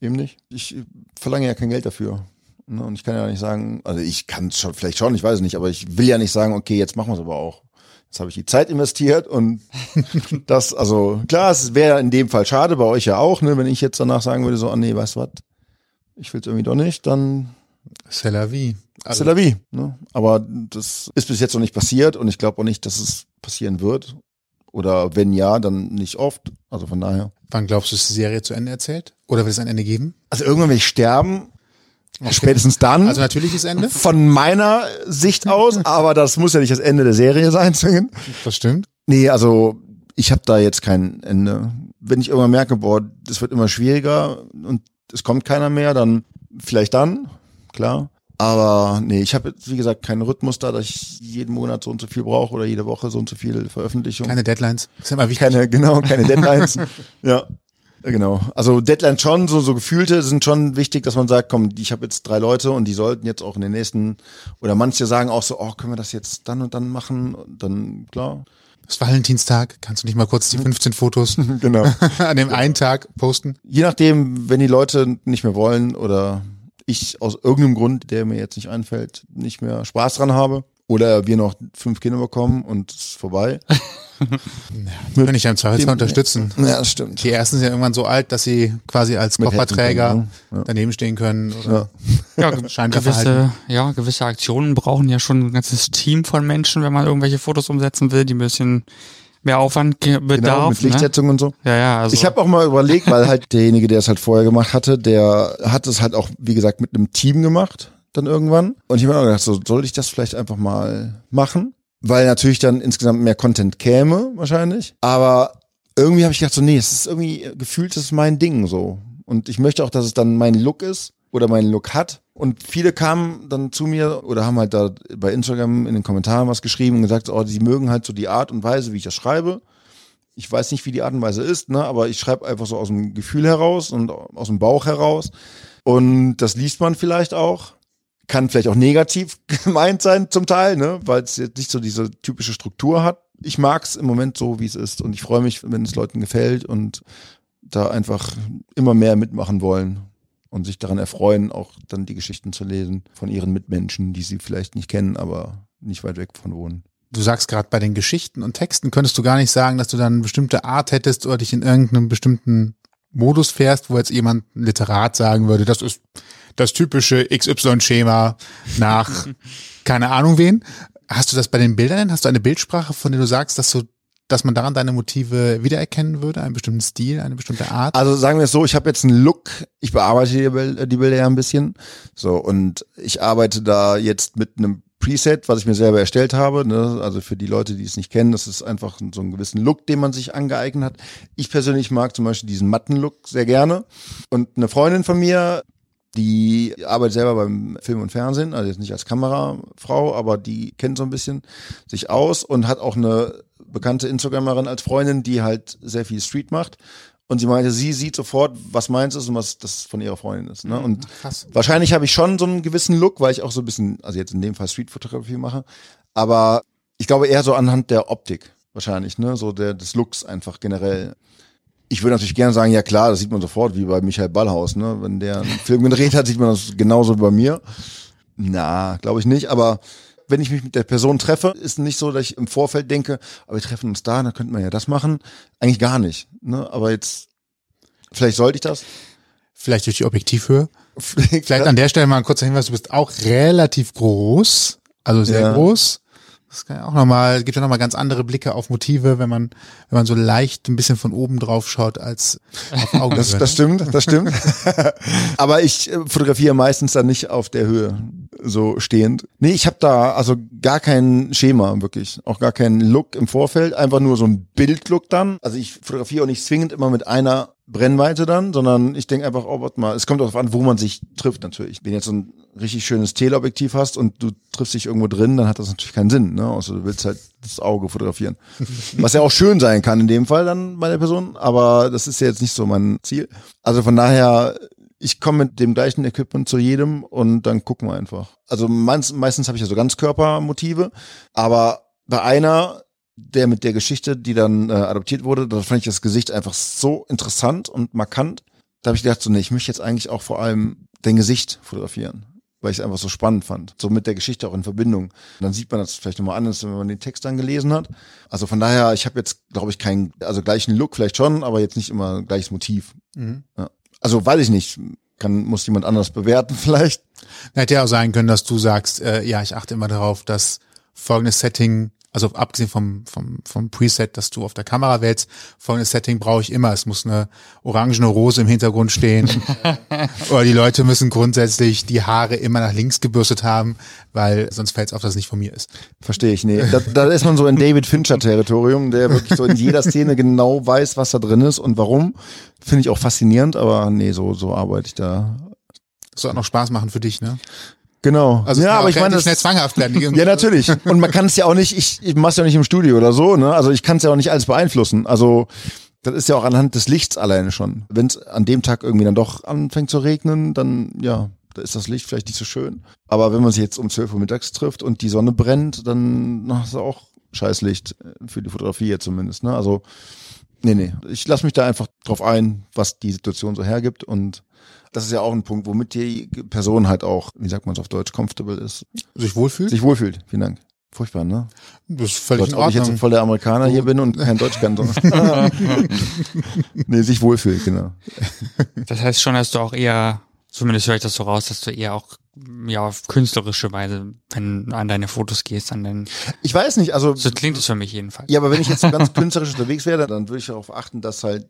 Eben nicht. Ich verlange ja kein Geld dafür. Ne? Und ich kann ja nicht sagen, also ich kann es schon, vielleicht schon, ich weiß es nicht, aber ich will ja nicht sagen, okay, jetzt machen wir es aber auch. Jetzt habe ich die Zeit investiert und das, also klar, es wäre in dem Fall schade, bei euch ja auch, ne, wenn ich jetzt danach sagen würde, so, ah nee, weißt du was, ich will es irgendwie doch nicht, dann C'est la vie. c'est la vie. Ne? Aber das ist bis jetzt noch nicht passiert und ich glaube auch nicht, dass es passieren wird. Oder wenn ja, dann nicht oft. Also von daher. Wann glaubst du, ist die Serie zu Ende erzählt? Oder wird es ein Ende geben? Also irgendwann will ich sterben. Spätestens dann. Also natürliches Ende? von meiner Sicht aus, aber das muss ja nicht das Ende der Serie sein, zwingend. Das stimmt. Nee, also ich habe da jetzt kein Ende. Wenn ich irgendwann merke, boah, das wird immer schwieriger und es kommt keiner mehr, dann vielleicht dann, klar. Aber nee, ich habe jetzt, wie gesagt, keinen Rhythmus da, dass ich jeden Monat so und so viel brauche oder jede Woche so und so viel Veröffentlichung. Keine Deadlines. Das ist immer wichtig. keine genau, keine Deadlines. ja. Genau. Also Deadlines schon, so, so gefühlte sind schon wichtig, dass man sagt, komm, ich habe jetzt drei Leute und die sollten jetzt auch in den nächsten, oder manche sagen auch so, oh, können wir das jetzt dann und dann machen? Und dann, klar. Es ist Valentinstag. Kannst du nicht mal kurz die 15 Fotos Genau. an dem einen Tag posten? Je nachdem, wenn die Leute nicht mehr wollen oder ich aus irgendeinem Grund, der mir jetzt nicht einfällt, nicht mehr Spaß dran habe oder wir noch fünf Kinder bekommen und es ist vorbei. Kann ich ja im Zweifelsfall unterstützen. Ja, das stimmt. Die ersten sind ja irgendwann so alt, dass sie quasi als Kofferträger ne? Ja. daneben stehen können. Oder Ja. Ja, gewisse, ja, gewisse Aktionen brauchen ja schon ein ganzes Team von Menschen, wenn man irgendwelche Fotos umsetzen will, die ein bisschen mehr Aufwand ge- Genau, bedarf. mit ne? Lichtsetzung und so. Ja, ja, also Ich habe auch mal überlegt, weil halt derjenige, der es halt vorher gemacht hatte, der hat es halt auch, wie gesagt, mit einem Team gemacht, dann irgendwann. Und ich habe mir auch gedacht, so, soll ich das vielleicht einfach mal machen? Weil natürlich dann insgesamt mehr Content käme, wahrscheinlich. Aber irgendwie habe ich gedacht, so, nee, es ist irgendwie gefühlt, das ist mein Ding so. Und ich möchte auch, dass es dann mein Look ist oder meinen Look hat. Und viele kamen dann zu mir oder haben halt da bei Instagram in den Kommentaren was geschrieben und gesagt, oh, sie mögen halt so die Art und Weise, wie ich das schreibe ich weiß nicht, wie die Art und Weise ist, ne, aber ich schreibe einfach so aus dem Gefühl heraus und aus dem Bauch heraus. Und das liest man vielleicht auch. Kann vielleicht auch negativ gemeint sein zum Teil, ne, weil es jetzt nicht so diese typische Struktur hat. Ich mag es im Moment so, wie es ist. Und ich freue mich, wenn es Leuten gefällt und da einfach immer mehr mitmachen wollen und sich daran erfreuen, auch dann die Geschichten zu lesen von ihren Mitmenschen, die sie vielleicht nicht kennen, aber nicht weit weg von wohnen. Du sagst gerade bei den Geschichten und Texten könntest du gar nicht sagen, dass du dann eine bestimmte Art hättest oder dich in irgendeinem bestimmten Modus fährst, wo jetzt jemand Literat sagen würde, das ist das typische XY-Schema nach keine Ahnung wen. Hast du das bei den Bildern? Hast du eine Bildsprache, von der du sagst, dass du, dass man daran deine Motive wiedererkennen würde, einen bestimmten Stil, eine bestimmte Art? Also sagen wir es so, ich habe jetzt einen Look, ich bearbeite die, Bil- die Bilder ja ein bisschen. So, und ich arbeite da jetzt mit einem Preset, was ich mir selber erstellt habe. Ne? Also für die Leute, die es nicht kennen, das ist einfach so einen gewissen Look, den man sich angeeignet hat. Ich persönlich mag zum Beispiel diesen matten Look sehr gerne. Und eine Freundin von mir, die arbeitet selber beim Film und Fernsehen, also jetzt nicht als Kamerafrau, aber die kennt so ein bisschen sich aus und hat auch eine bekannte Instagramerin als Freundin, die halt sehr viel Street macht. Und sie meinte, sie sieht sofort, was meins ist und was das von ihrer Freundin ist. Ne? Und krass. wahrscheinlich habe ich schon so einen gewissen Look, weil ich auch so ein bisschen, also jetzt in dem Fall Streetfotografie mache. Aber ich glaube eher so anhand der Optik wahrscheinlich, ne? So der des Looks einfach generell. Ich würde natürlich gerne sagen, ja klar, das sieht man sofort, wie bei Michael Ballhaus, ne? Wenn der einen Film gedreht hat, sieht man das genauso wie bei mir. Na, glaube ich nicht, aber wenn ich mich mit der Person treffe, ist nicht so, dass ich im Vorfeld denke, aber wir treffen uns da, dann könnten wir ja das machen. Eigentlich gar nicht. Ne? Aber jetzt, vielleicht sollte ich das. Vielleicht durch die Objektivhöhe. Vielleicht an der Stelle mal ein kurzer Hinweis, du bist auch relativ groß, also sehr Ja. groß. Das kann ja auch nochmal, gibt ja nochmal ganz andere Blicke auf Motive, wenn man, wenn man so leicht ein bisschen von oben drauf schaut als auf Augenhöhe. Das, das stimmt, das stimmt. Aber ich äh, fotografiere meistens dann nicht auf der Höhe so stehend. Nee, ich habe da also gar kein Schema wirklich, auch gar keinen Look im Vorfeld, einfach nur so ein Bildlook dann. Also ich fotografiere auch nicht zwingend immer mit einer Brennweite dann, sondern ich denke einfach, oh, warte mal, es kommt darauf an, wo man sich trifft natürlich. Wenn jetzt so ein richtig schönes Teleobjektiv hast und du triffst dich irgendwo drin, dann hat das natürlich keinen Sinn, ne? Außer du willst halt das Auge fotografieren. Was ja auch schön sein kann in dem Fall dann bei der Person, aber das ist ja jetzt nicht so mein Ziel. Also von daher, ich komme mit dem gleichen Equipment zu jedem und dann gucken wir einfach. Also meist, meistens habe ich ja so Ganzkörpermotive, aber bei einer, der mit der Geschichte, die dann äh, adoptiert wurde, da fand ich das Gesicht einfach so interessant und markant. Da habe ich gedacht, so, nee, ich möchte jetzt eigentlich auch vor allem dein Gesicht fotografieren. weil ich es einfach so spannend fand. So mit der Geschichte auch in Verbindung. Und dann sieht man das vielleicht nochmal anders, wenn man den Text dann gelesen hat. Also von daher, ich habe jetzt, glaube ich, keinen, also gleichen Look vielleicht schon, aber jetzt nicht immer gleiches Motiv. Ja. Also weiß ich nicht. Kann, muss jemand anders bewerten vielleicht. Hätte ja auch sein können, dass du sagst, äh, ja, ich achte immer darauf, dass folgendes Setting, also abgesehen vom, vom, vom Preset, dass du auf der Kamera wählst, folgendes Setting brauche ich immer. Es muss eine orangene Rose im Hintergrund stehen. Oder die Leute müssen grundsätzlich die Haare immer nach links gebürstet haben, weil sonst fällt es auf, dass es nicht von mir ist. Verstehe ich, nee. Da, da ist man so in David Fincher-Territorium, der wirklich so in jeder Szene genau weiß, was da drin ist und warum. Finde ich auch faszinierend, aber nee, so, so arbeite ich da. Das soll auch noch Spaß machen für dich, ne? Genau. Also ja, aber ich meine, das schnell zwanghaft werden. ja, natürlich. Und man kann es ja auch nicht, ich, ich mach's ja auch nicht im Studio oder so, ne? Also ich kann es ja auch nicht alles beeinflussen. Also das ist ja auch anhand des Lichts alleine schon. Wenn es an dem Tag irgendwie dann doch anfängt zu regnen, dann ja, da ist das Licht vielleicht nicht so schön. Aber wenn man sich jetzt um 12 Uhr mittags trifft und die Sonne brennt, dann na, ist auch Scheißlicht äh, für die Fotografie jetzt zumindest. Ne? Also nee, nee. Ich lasse mich da einfach drauf ein, was die Situation so hergibt und das ist ja auch ein Punkt, womit die Person halt auch, wie sagt man es auf Deutsch, comfortable ist, sich wohlfühlt? sich wohlfühlt. Vielen Dank. Furchtbar, ne? das ist völlig Als in ob ich jetzt Ordnung. voll der Amerikaner hier bin und kein Deutsch kann. sondern- nee, sich wohlfühlt, genau. Das heißt schon, dass du auch eher, zumindest höre ich das so raus, dass du eher auch ja auf künstlerische Weise, wenn du an deine Fotos gehst, an den, Ich weiß nicht, also so klingt es für mich jedenfalls. Ja, aber wenn ich jetzt ganz künstlerisch unterwegs wäre, dann würde ich darauf achten, dass halt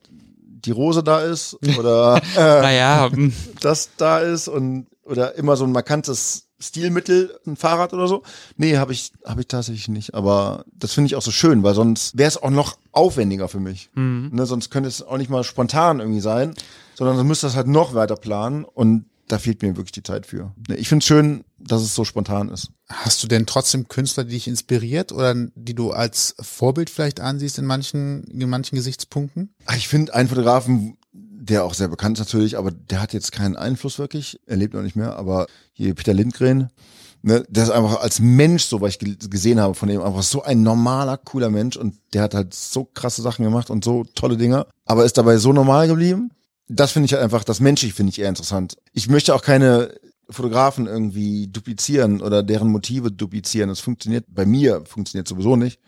die Rose da ist oder äh, Naja, hm, das da ist und oder immer so ein markantes Stilmittel, ein Fahrrad oder so. Nee, habe ich habe ich tatsächlich nicht, aber das finde ich auch so schön, weil sonst wäre es auch noch aufwendiger für mich. Ne, sonst könnte es auch nicht mal spontan irgendwie sein, sondern dann müsste das halt noch weiter planen und da fehlt mir wirklich die Zeit für. Ne, Ich finde es schön, dass es so spontan ist. Hast du denn trotzdem Künstler, die dich inspiriert oder die du als Vorbild vielleicht ansiehst in manchen, in manchen Gesichtspunkten? Ich finde einen Fotografen, der auch sehr bekannt ist natürlich, aber der hat jetzt keinen Einfluss wirklich. Er lebt noch nicht mehr, aber hier Peter Lindgren, ne, der ist einfach als Mensch, so was ich ge- gesehen habe von ihm, einfach so ein normaler, cooler Mensch und der hat halt so krasse Sachen gemacht und so tolle Dinge, aber ist dabei so normal geblieben. Das finde ich halt einfach, das Menschliche finde ich eher interessant. Ich möchte auch keine Fotografen irgendwie duplizieren oder deren Motive duplizieren. Das funktioniert bei mir, funktioniert sowieso nicht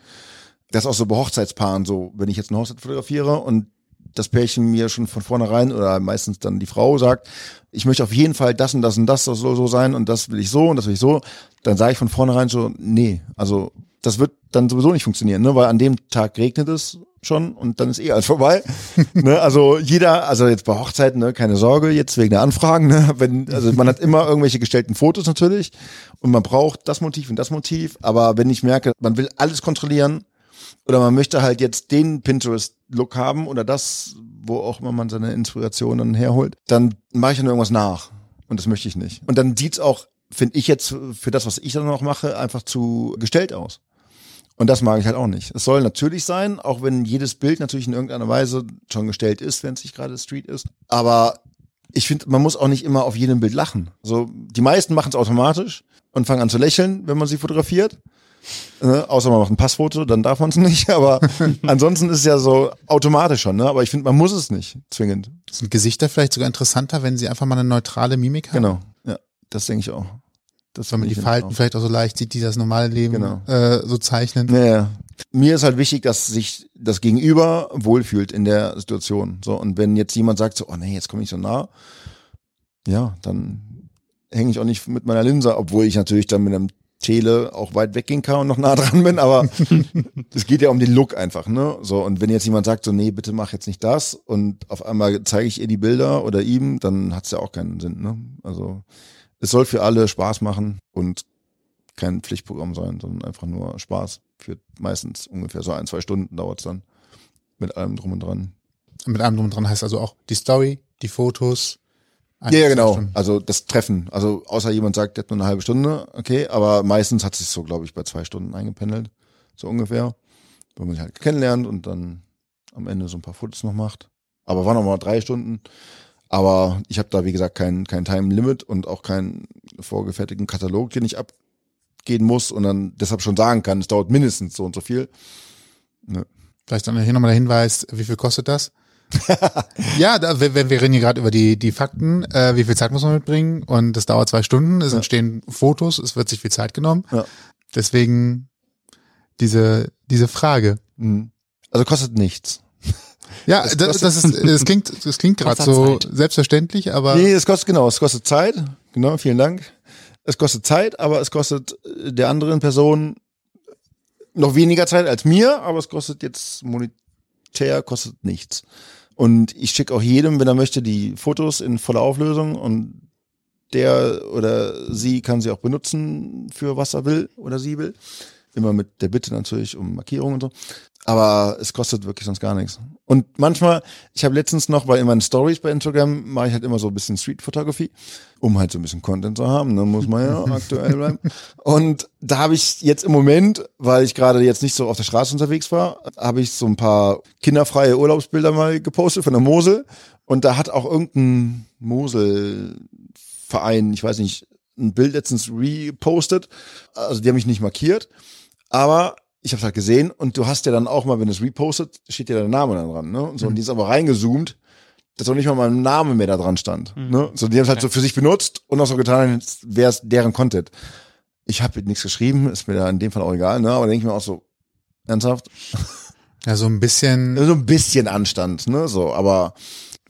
das ist auch so bei Hochzeitspaaren so, wenn ich jetzt eine Hochzeit fotografiere und das Pärchen mir schon von vornherein oder meistens dann die Frau sagt, ich möchte auf jeden Fall das und das und das soll so sein und das will ich so und das will ich so, dann sage ich von vornherein so, nee, also das wird dann sowieso nicht funktionieren, ne? weil an dem Tag regnet es schon und dann ist eh alles vorbei. ne? Also jeder, also jetzt bei Hochzeiten, ne, keine Sorge, jetzt wegen der Anfragen, ne? wenn, also man hat immer irgendwelche gestellten Fotos natürlich und man braucht das Motiv und das Motiv, aber wenn ich merke, man will alles kontrollieren, oder man möchte halt jetzt den Pinterest-Look haben oder das, wo auch immer man seine Inspiration dann herholt, dann mache ich dann irgendwas nach. Und das möchte ich nicht. Und dann sieht's auch, finde ich jetzt, für das, was ich dann noch mache, einfach zu gestellt aus. Und das mag ich halt auch nicht. Es soll natürlich sein, auch wenn jedes Bild natürlich in irgendeiner Weise schon gestellt ist, wenn es nicht gerade Street ist. Aber ich finde, man muss auch nicht immer auf jedem Bild lachen. So, die meisten machen es automatisch und fangen an zu lächeln, wenn man sie fotografiert. Ne? Außer man macht ein Passfoto, dann darf man es nicht. Aber ansonsten ist es ja so automatisch schon. Ne? Aber ich finde, man muss es nicht zwingend. Sind Gesichter vielleicht sogar interessanter, wenn sie einfach mal eine neutrale Mimik haben? Genau. Ja, das denke ich auch. Das Weil man die ich Falten auch. vielleicht auch so leicht sieht, die das normale Leben Genau. äh, so zeichnen. Ja, ja. Mir ist halt wichtig, dass sich das Gegenüber wohlfühlt in der Situation. So, und wenn jetzt jemand sagt so, oh nee, jetzt komme ich so nah, ja, dann hänge ich auch nicht mit meiner Linse, obwohl ich natürlich dann mit einem Tele auch weit weggehen kann und noch nah dran bin, aber es geht ja um den Look einfach, ne? So, und wenn jetzt jemand sagt so, nee, bitte mach jetzt nicht das und auf einmal zeige ich ihr die Bilder oder ihm, dann hat's ja auch keinen Sinn, ne? Also, es soll für alle Spaß machen und kein Pflichtprogramm sein, sondern einfach nur Spaß. Für meistens ungefähr so ein, zwei Stunden dauert's dann. Mit allem drum und dran. Mit allem drum und dran heißt also auch die Story, die Fotos. ein, Ja, ja, genau. Stunden. Also das Treffen. Also außer jemand sagt, der hat nur eine halbe Stunde, okay, aber meistens hat sich so, glaube ich, bei zwei Stunden eingependelt. So ungefähr. Wenn man sich halt kennenlernt und dann am Ende so ein paar Fotos noch macht. Aber waren noch mal drei Stunden. Aber ich habe da, wie gesagt, kein, kein Time Limit und auch keinen vorgefertigten Katalog, den ich abgehen muss und dann deshalb schon sagen kann, es dauert mindestens so und so viel. Vielleicht dann hier nochmal der Hinweis, wie viel kostet das? Ja, da, wir, wir reden hier gerade über die, die Fakten. Äh, wie viel Zeit muss man mitbringen? Und das dauert zwei Stunden. Es entstehen Fotos. Es wird sich viel Zeit genommen. Ja. Deswegen diese, diese Frage. Mhm. Also kostet nichts. Ja, das, kostet- das, ist, das klingt, das klingt gerade so Zeit. selbstverständlich, aber Nee, es kostet genau, es kostet Zeit. Genau, vielen Dank. Es kostet Zeit, aber es kostet äh, der anderen Person noch weniger Zeit als mir, aber es kostet jetzt monetär kostet nichts. Und ich schicke auch jedem, wenn er möchte, die Fotos in voller Auflösung und der oder sie kann sie auch benutzen für was er will oder sie will. Immer mit der Bitte natürlich um Markierung und so. Aber es kostet wirklich sonst gar nichts. Und manchmal, ich habe letztens noch bei in meinen Stories bei Instagram mache ich halt immer so ein bisschen Street Photography, um halt so ein bisschen Content zu haben. Dann muss man ja aktuell bleiben. Und da habe ich jetzt im Moment, weil ich gerade jetzt nicht so auf der Straße unterwegs war, habe ich so ein paar kinderfreie Urlaubsbilder mal gepostet von der Mosel. Und da hat auch irgendein Mosel-Verein, ich weiß nicht, ein Bild letztens repostet. Also die haben mich nicht markiert. Aber ich habe halt gesehen und du hast ja dann auch mal, wenn es repostet, steht ja dein Name dann dran, ne? Und so, und die ist aber reingezoomt, dass auch nicht mal mein Name mehr da dran stand. Ne? So, die haben es halt so für sich benutzt und auch so getan, als wäre es deren Content. Ich habe nichts geschrieben, ist mir da in dem Fall auch egal, ne? Aber denke ich mir auch so, ernsthaft? ja, so ein bisschen. So ein bisschen Anstand, ne? So, aber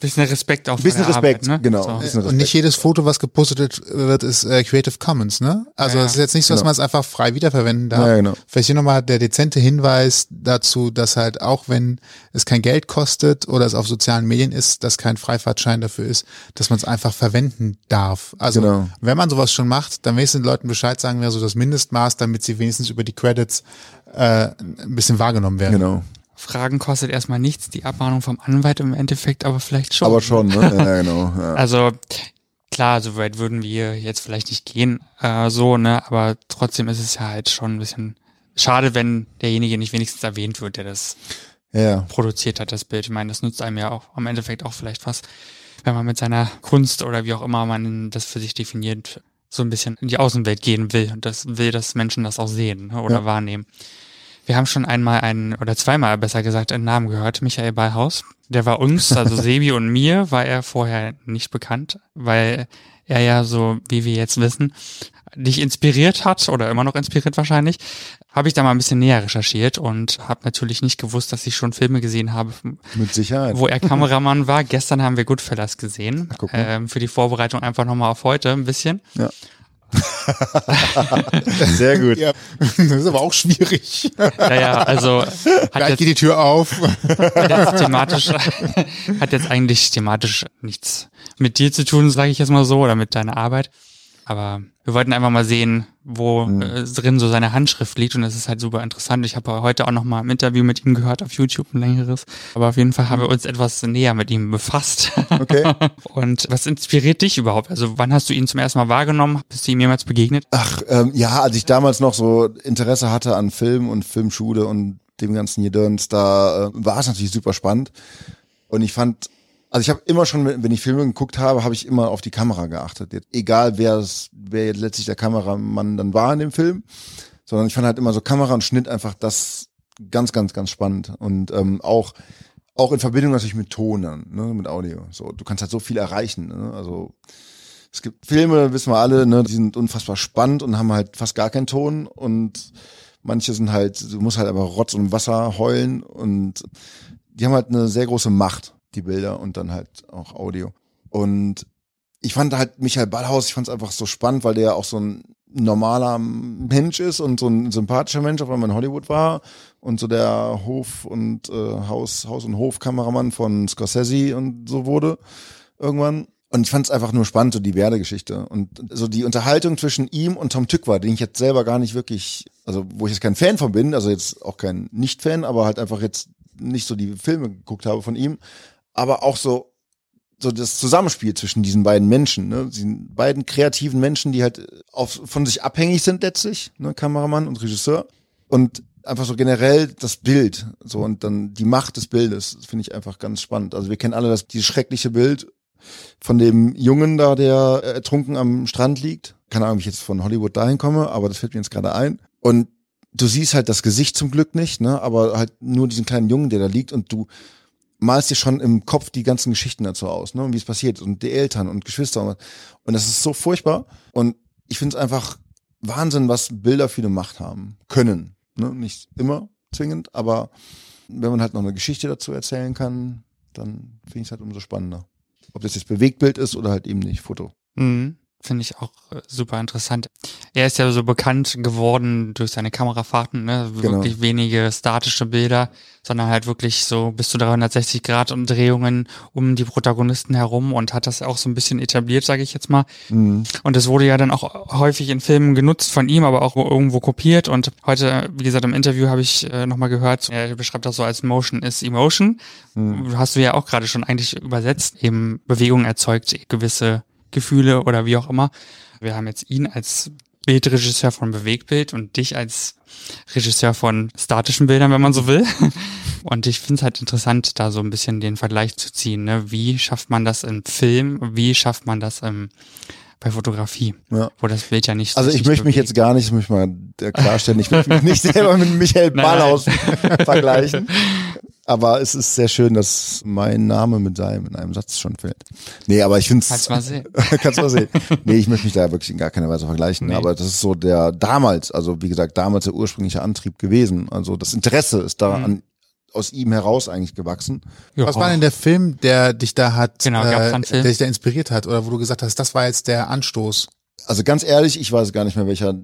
Bisschen Respekt auch ein bisschen Respekt, Arbeit, ne? genau. So. Ein bisschen Und nicht Respekt. jedes Foto, was gepostet wird, ist äh, Creative Commons, ne? Also Ja, es ist jetzt nicht so, dass genau. man es einfach frei wiederverwenden darf. Ja, genau. Vielleicht hier nochmal der dezente Hinweis dazu, dass halt auch wenn es kein Geld kostet oder es auf sozialen Medien ist, dass kein Freifahrtschein dafür ist, dass man es einfach verwenden darf. Also Genau. wenn man sowas schon macht, dann wenigstens den Leuten Bescheid sagen, wäre so das Mindestmaß, damit sie wenigstens über die Credits äh, ein bisschen wahrgenommen werden. Genau. Fragen kostet erstmal nichts, die Abmahnung vom Anwalt im Endeffekt aber vielleicht schon. Aber schon, ne? Ja, genau. Ja. Also klar, so weit würden wir jetzt vielleicht nicht gehen, äh, so, ne, aber trotzdem ist es ja halt schon ein bisschen schade, wenn derjenige nicht wenigstens erwähnt wird, der das ja. produziert hat, das Bild. Ich meine, das nutzt einem ja auch am Endeffekt auch vielleicht was, wenn man mit seiner Kunst oder wie auch immer man das für sich definiert, so ein bisschen in die Außenwelt gehen will und das will, dass Menschen das auch sehen ne, oder Ja. wahrnehmen. Wir haben schon einmal einen, oder zweimal besser gesagt, einen Namen gehört, Michael Ballhaus. Der war uns, also Sebi und mir, war er vorher nicht bekannt, weil er ja so, wie wir jetzt wissen, dich inspiriert hat oder immer noch inspiriert wahrscheinlich, habe ich da mal ein bisschen näher recherchiert und habe natürlich nicht gewusst, dass ich schon Filme gesehen habe, Mit Sicherheit. wo er Kameramann war. Gestern haben wir Goodfellas gesehen. mal. Ähm, für die Vorbereitung einfach nochmal auf heute ein bisschen. Ja. Sehr gut. Ja, das ist aber auch schwierig. Naja, also hat jetzt, geht die Tür auf. hat jetzt thematisch, hat jetzt eigentlich thematisch nichts mit dir zu tun, sage ich jetzt mal so, oder mit deiner Arbeit. Aber wir wollten einfach mal sehen, wo Mhm. drin so seine Handschrift liegt und das ist halt super interessant. Ich habe heute auch noch mal ein Interview mit ihm gehört auf YouTube, ein längeres. Aber auf jeden Fall haben wir uns etwas näher mit ihm befasst. Okay. Und was inspiriert dich überhaupt? Also wann hast du ihn zum ersten Mal wahrgenommen? Bist du ihm jemals begegnet? Ach, ähm, ja, als ich damals noch so Interesse hatte an Film und Filmschule und dem ganzen Gedöns, da äh, war es natürlich super spannend. Und ich fand, also ich habe immer schon, wenn ich Filme geguckt habe, habe ich immer auf die Kamera geachtet. Jetzt, egal wer es, wer jetzt letztlich der Kameramann dann war in dem Film, sondern ich fand halt immer so Kamera und Schnitt einfach das ganz, ganz, ganz spannend. Und ähm, auch auch in Verbindung natürlich mit Ton, dann, ne, mit Audio. So, du kannst halt so viel erreichen. Ne? Also es gibt Filme, wissen wir alle, ne, die sind unfassbar spannend und haben halt fast gar keinen Ton und manche sind halt, du musst halt aber Rotz und Wasser heulen und die haben halt eine sehr große Macht, die Bilder und dann halt auch Audio. Und ich fand halt Michael Ballhaus, ich fand es einfach so spannend, weil der ja auch so ein normaler Mensch ist und so ein sympathischer Mensch, auch wenn man in Hollywood war und so der Hof- und äh, Haus, Haus- und Hofkameramann von Scorsese und so wurde irgendwann. Und ich fand es einfach nur spannend, so die Werdegeschichte. Und so die Unterhaltung zwischen ihm und Tom Tückwer, den ich jetzt selber gar nicht wirklich, also wo ich jetzt kein Fan von bin, also jetzt auch kein Nicht-Fan, aber halt einfach jetzt nicht so die Filme geguckt habe von ihm, aber auch so so das Zusammenspiel zwischen diesen beiden Menschen, ne, diesen beiden kreativen Menschen, die halt auf, von sich abhängig sind letztlich, ne, Kameramann und Regisseur und einfach so generell das Bild, so und dann die Macht des Bildes, finde ich einfach ganz spannend. Also wir kennen alle das dieses schreckliche Bild von dem Jungen da, der äh, ertrunken am Strand liegt. Keine Ahnung, wie ich jetzt von Hollywood dahin komme, aber das fällt mir jetzt gerade ein. Und du siehst halt das Gesicht zum Glück nicht, ne, aber halt nur diesen kleinen Jungen, der da liegt und du malst dir schon im Kopf die ganzen Geschichten dazu aus, ne? Und wie es passiert und die Eltern und Geschwister und, und das ist so furchtbar. Und ich finde es einfach Wahnsinn, was Bilder für eine Macht haben können. Ne? Nicht immer zwingend, aber wenn man halt noch eine Geschichte dazu erzählen kann, dann finde ich es halt umso spannender. Ob das jetzt Bewegtbild ist oder halt eben nicht Foto. Mhm. Finde ich auch äh, super interessant. Er ist ja so bekannt geworden durch seine Kamerafahrten, ne? Genau. Wirklich wenige statische Bilder, sondern halt wirklich so bis zu 360 Grad Umdrehungen um die Protagonisten herum und hat das auch so ein bisschen etabliert, sage ich jetzt mal. Mhm. Und es wurde ja dann auch häufig in Filmen genutzt von ihm, aber auch irgendwo kopiert. Und heute, wie gesagt, im Interview habe ich äh, nochmal gehört, er beschreibt das so als Motion is Emotion. Hast du ja auch gerade schon eigentlich übersetzt. Eben Bewegung erzeugt gewisse Gefühle oder wie auch immer. Wir haben jetzt ihn als Bildregisseur von Bewegtbild und dich als Regisseur von statischen Bildern, wenn man so will. Und ich finde es halt interessant, da so ein bisschen den Vergleich zu ziehen. Ne? Wie schafft man das im Film? Wie schafft man das im, bei Fotografie? Ja. Wo das Bild ja nicht Also ich möchte mich jetzt gar nicht, das möchte ich mal klarstellen, ich möchte mich nicht selber mit Michael Ballhaus vergleichen. Aber es ist sehr schön, dass mein Name mit seinem in einem Satz schon fällt. Nee, aber ich finde Kannst mal sehen. Kannst mal sehen. Nee, ich möchte mich da wirklich in gar keiner Weise vergleichen. Nee. Aber das ist so der damals, also wie gesagt, damals der ursprüngliche Antrieb gewesen. Also das Interesse ist da Mhm. an, aus ihm heraus eigentlich gewachsen. Ja. Was war denn der Film, der dich da hat, Genau, äh, Film? der dich da inspiriert hat oder wo du gesagt hast, das war jetzt der Anstoß? Also ganz ehrlich, ich weiß gar nicht mehr, welcher